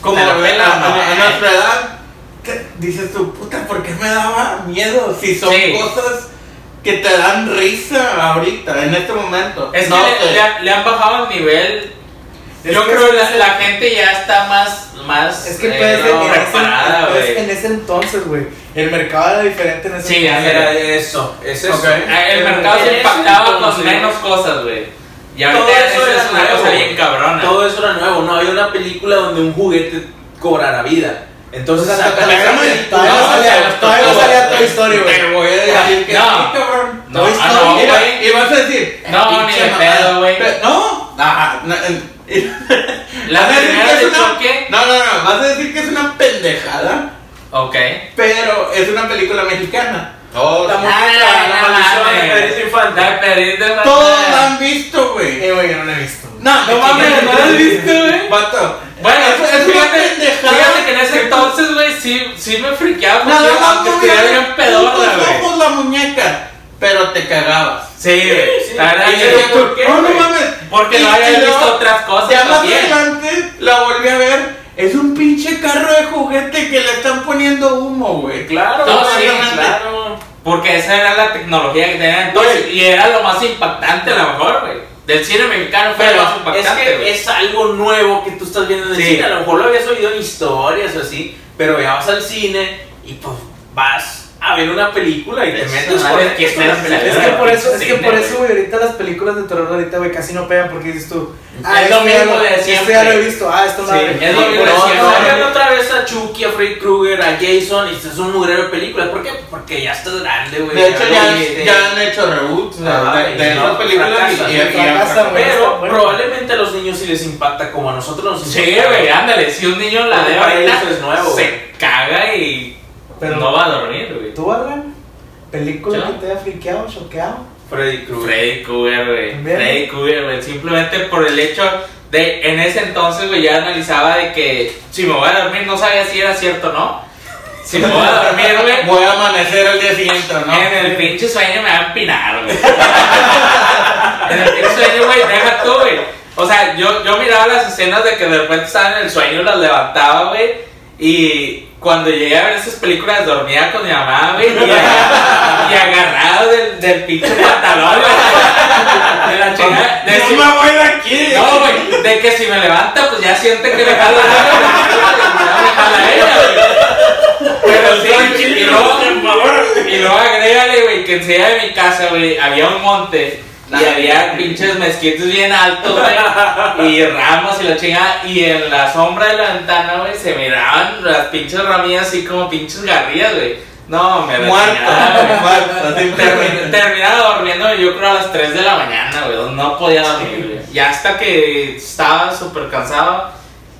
como la a, pela, a- ¿no? a nuestra edad, ¿qué? dices tú, puta, ¿por qué me daba miedo? Si son Sí. cosas que te dan risa ahorita, en este momento. Es que No le, sé. le han- le han bajado el nivel. Es Yo que creo que la, la gente ya está más, más Es que eh, pues, en, en preparada, ese, güey. en ese entonces, güey. El mercado era diferente en ese Sí, entonces. Era eso, es eso. Ok. Ah, El mercado En se impactaba con menos cosas, güey. Y ahorita Todo eso eso era es una nuevo, cosa bien cabrona. Todo eso era nuevo, no había una película donde un juguete cobrara vida. Entonces, sea, sacan todavía no- no No, salía- no Toy Story, güey. Te voy a decir que No. sí, cabrón. No, Toy ah, no, y vas a decir, No, ni de pedo, güey. No, ah, no, en- La vas a decir que de es una- choque. No, no, no, vas a decir que es una pendejada, Ok. pero es una película mexicana. Oh, La Ah, maldición mames. de Pedrito Infante. La Pedrito Infante. Todos la han visto, güey. Eh, güey, yo no la he visto. No, No mames, ¿no la has visto, güey? Vato. Bueno, eso es una fíjate, pendejada. fíjate que en ese entonces, güey, sí, sí me friqueaba porque Nada más no estuviera bien pedorra, güey. la muñeca, pero te cagabas. Sí, güey. güey, ¿por qué, No, no güey? mames. Porque Y- no había visto otras cosas Ya más adelante la volví a ver. Es un pinche carro de juguete que le están poniendo humo, güey. Claro, No, sí, claro. Porque esa era la tecnología que tenían entonces y era lo más impactante a lo mejor, güey. Del cine mexicano fue lo más Pero es impactante, que es algo nuevo que tú estás viendo en el Sí. cine. A lo mejor lo habías oído en historias o así, pero ya vas al cine y pues vas a ver una película y te metes madre con que esto. Es que por eso, es que por eso, güey. ahorita las películas de terror ahorita, güey, casi no pegan porque dices tú, ah, Es lo este mismo de Este siempre. ya lo he visto, ah, esto Sí, madre. es lo mismo de siempre. otra vez a Chucky, a Freddy Krueger, a Jason y es un mugrero de películas. ¿Por qué? Porque ya estás grande, güey. De hecho, ya, han hecho reboots de, Ajá, de- de esas películas y. Pero Bueno. probablemente a los niños sí les impacta como a nosotros nos Sí, impacta. güey, ándale, si un niño la para ahorita, ellos es nuevo, se caga y Pero- no va a dormir, güey. ¿Tú, Adrián? ¿Película ¿Yo? que te haya friqueado, choqueado? Freddy Krueger. Freddy Krueger, güey. Freddy Krueger, güey. Simplemente por el hecho de, en ese entonces, güey, ya analizaba de que si me voy a dormir, no sabía si era cierto o no. Si me voy a dormir, güey, Voy a amanecer el día siguiente, ¿no? en el pinche sueño me va a empinar, güey. en el pinche sueño, güey, deja tú, güey. O sea, yo, yo miraba las escenas de que de repente estaba en el sueño, las levantaba, güey. Y cuando llegué a ver esas películas, dormía con mi mamá, güey. Y, y agarrado del, del pinche pantalón, güey. De la chingada. De si- ¡No me voy de aquí! no, güey, de que si me levanta, pues ya siente que le jala me jala ella, güey. Pero sí, y luego, y luego agrégale, güey, que enseguida de mi casa, güey, había un monte y había pinches mezquites bien altos, güey, y ramos y la chingada, y en la sombra de la ventana, güey, se miraban las pinches ramillas así como pinches garrillas, güey. No, me la Muerto, muerto, así Termi- Terminaba durmiendo yo creo a las 3 de la mañana, güey. No podía dormir, güey. Y hasta que estaba súper cansado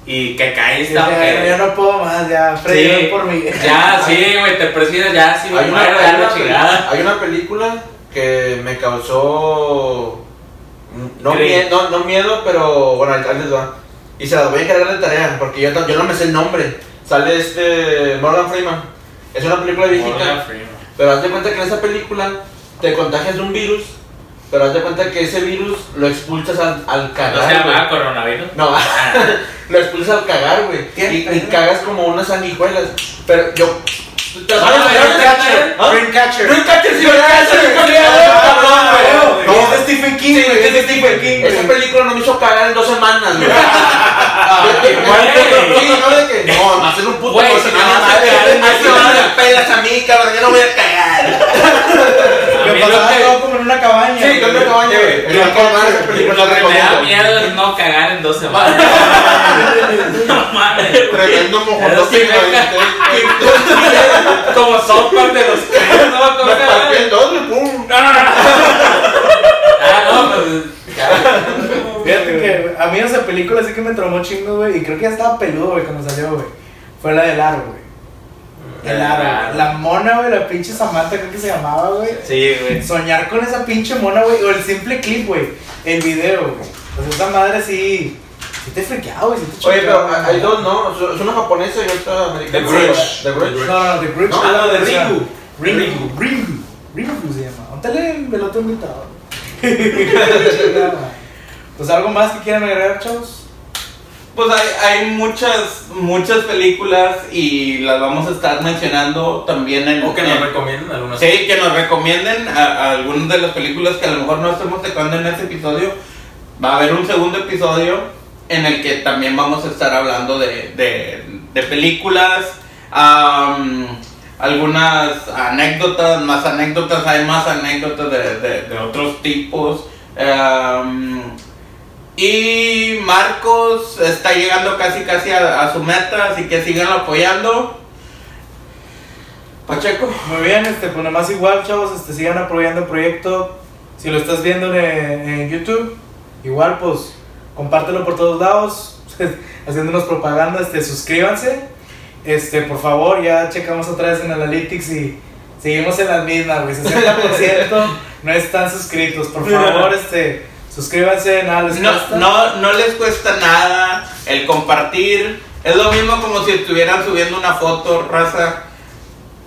y que Ya, pedo. ya no puedo más, ya, Freddy, Sí. por mí. Ya, sí, güey, te presides ya, si me Hay una, muero, ya la una chingada. hay una película que me causó. mm, No, Creí. mie- no, no miedo, pero bueno, les va. Y se las voy a encargar de tarea porque yo, no- yo no me sé el nombre. Sale este Morgan Freeman. Es una película viejita. Pero haz de cuenta que en esa película te contagias de un virus. Pero haz de cuenta que ese virus lo expulsas al, al ¿No cagar. se llamaba güey. coronavirus? No, Ah, lo expulsas al cagar, güey. Y, y cagas como unas sanguijuelas. Pero yo. Dreamcatcher. ¿Ah? Dreamcatcher. Dreamcatcher, sí, Ah, cabrón, güey. güey. Es de Stephen King, Sí, güey. es de Stephen King. Esa película no me hizo cagar en dos semanas, güey. Sí, no no, hacer un puto Güey, si no, no vas a no me pelas a mí, cabrón, yo no voy a cagar. Pasaba que- todo como en una cabaña. Sí, con una cabaña, güey. Esa película, Lo que me da miedo es no cagar en dos semanas. no mames. Tremendo mojón. Como South Park de los tres, ¿no? ¿Cómo Me partí en dos, güey, pum. Ah, no, pues. Fíjate que a mí esa película sí que me traumó chingo, güey. Y creo que ya estaba peludo, güey, cuando salió, güey. Fue la del aro, güey. El aro. La mona, güey, la pinche Samantha, creo que se llamaba, güey. Sí, güey. Soñar con esa pinche mona, güey. O el simple clip, güey. El video, güey. Pues esa madre sí. Sí te friqueaba, güey. Sí te Oye, pero hay dos, ¿no? Es una japonesa y otra americana. The Grudge. The Grudge. No, no, The Grudge. No, ah, no, de Ringu. Ringu. Ringu. Ringu se llama. Póntale el velote invitado. pues algo más que quieran agregar, chavos. Pues hay, hay muchas, muchas películas y las vamos a estar mencionando también en... O que nos en- recomienden algunas. Sí, que nos recomienden a, a algunas de las películas que a lo mejor no estemos tocando en este episodio. Va a haber un segundo episodio en el que también vamos a estar hablando de, de, de películas, am, algunas anécdotas, más anécdotas, hay más anécdotas de, de- otros tipos. am, y Marcos está llegando casi casi a, a su meta, así que sigan apoyando. Pacheco. Muy bien, este, pues nomás igual, chavos, este, sigan apoyando el proyecto. Si lo estás viendo en, en YouTube, igual, pues, compártelo por todos lados, haciéndonos propaganda, este, suscríbanse. Este, por favor, ya checamos otra vez en Analytics y seguimos en las mismas, güey, 60% no están suscritos. Por favor, este, suscríbanse, nada les No, cuesta. no, no les cuesta nada el compartir. Es lo mismo como si estuvieran subiendo una foto, raza.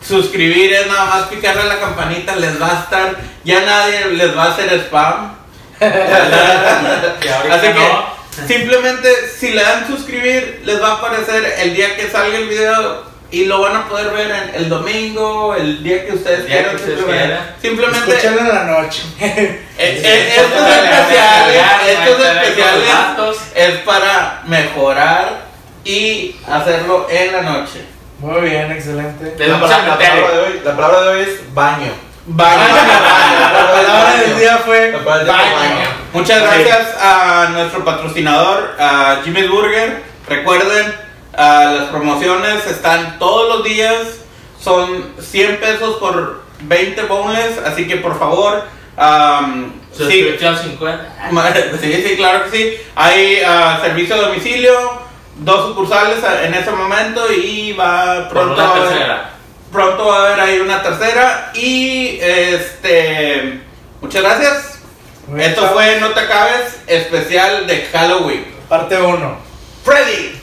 Suscribir es nada más picarle a la campanita, les va a estar. Ya nadie les va a hacer spam. Así no. que simplemente si le dan suscribir, les va a aparecer el día que salga el video y lo van a poder ver en el domingo, el día que ustedes quieran. que ustedes simplemente- quieran. Simplemente Escúchenlo en la noche. eh, eh, estos especiales, estos especiales es para mejorar y hacerlo en la noche. Muy bien, excelente. La, palabra- la cementerio. palabra de hoy, la palabra de hoy es baño. Baño. La palabra del día fue La palabra del día fue baño. baño. Muchas gracias a nuestro patrocinador, a Jimmy's Burger. Recuerden, a las promociones están todos los días. Son 100 pesos por 20 boneless. Así que por favor, am, sí, Suscripción 50. Ma- Sí, sí, claro que sí. Hay ah, servicio a domicilio, dos sucursales a- en ese momento y va Por pronto una tercera. pronto va a haber ahí una tercera y este muchas gracias. Muy Esto chavos. fue No te acabes especial de Halloween. Parte 1. Freddy.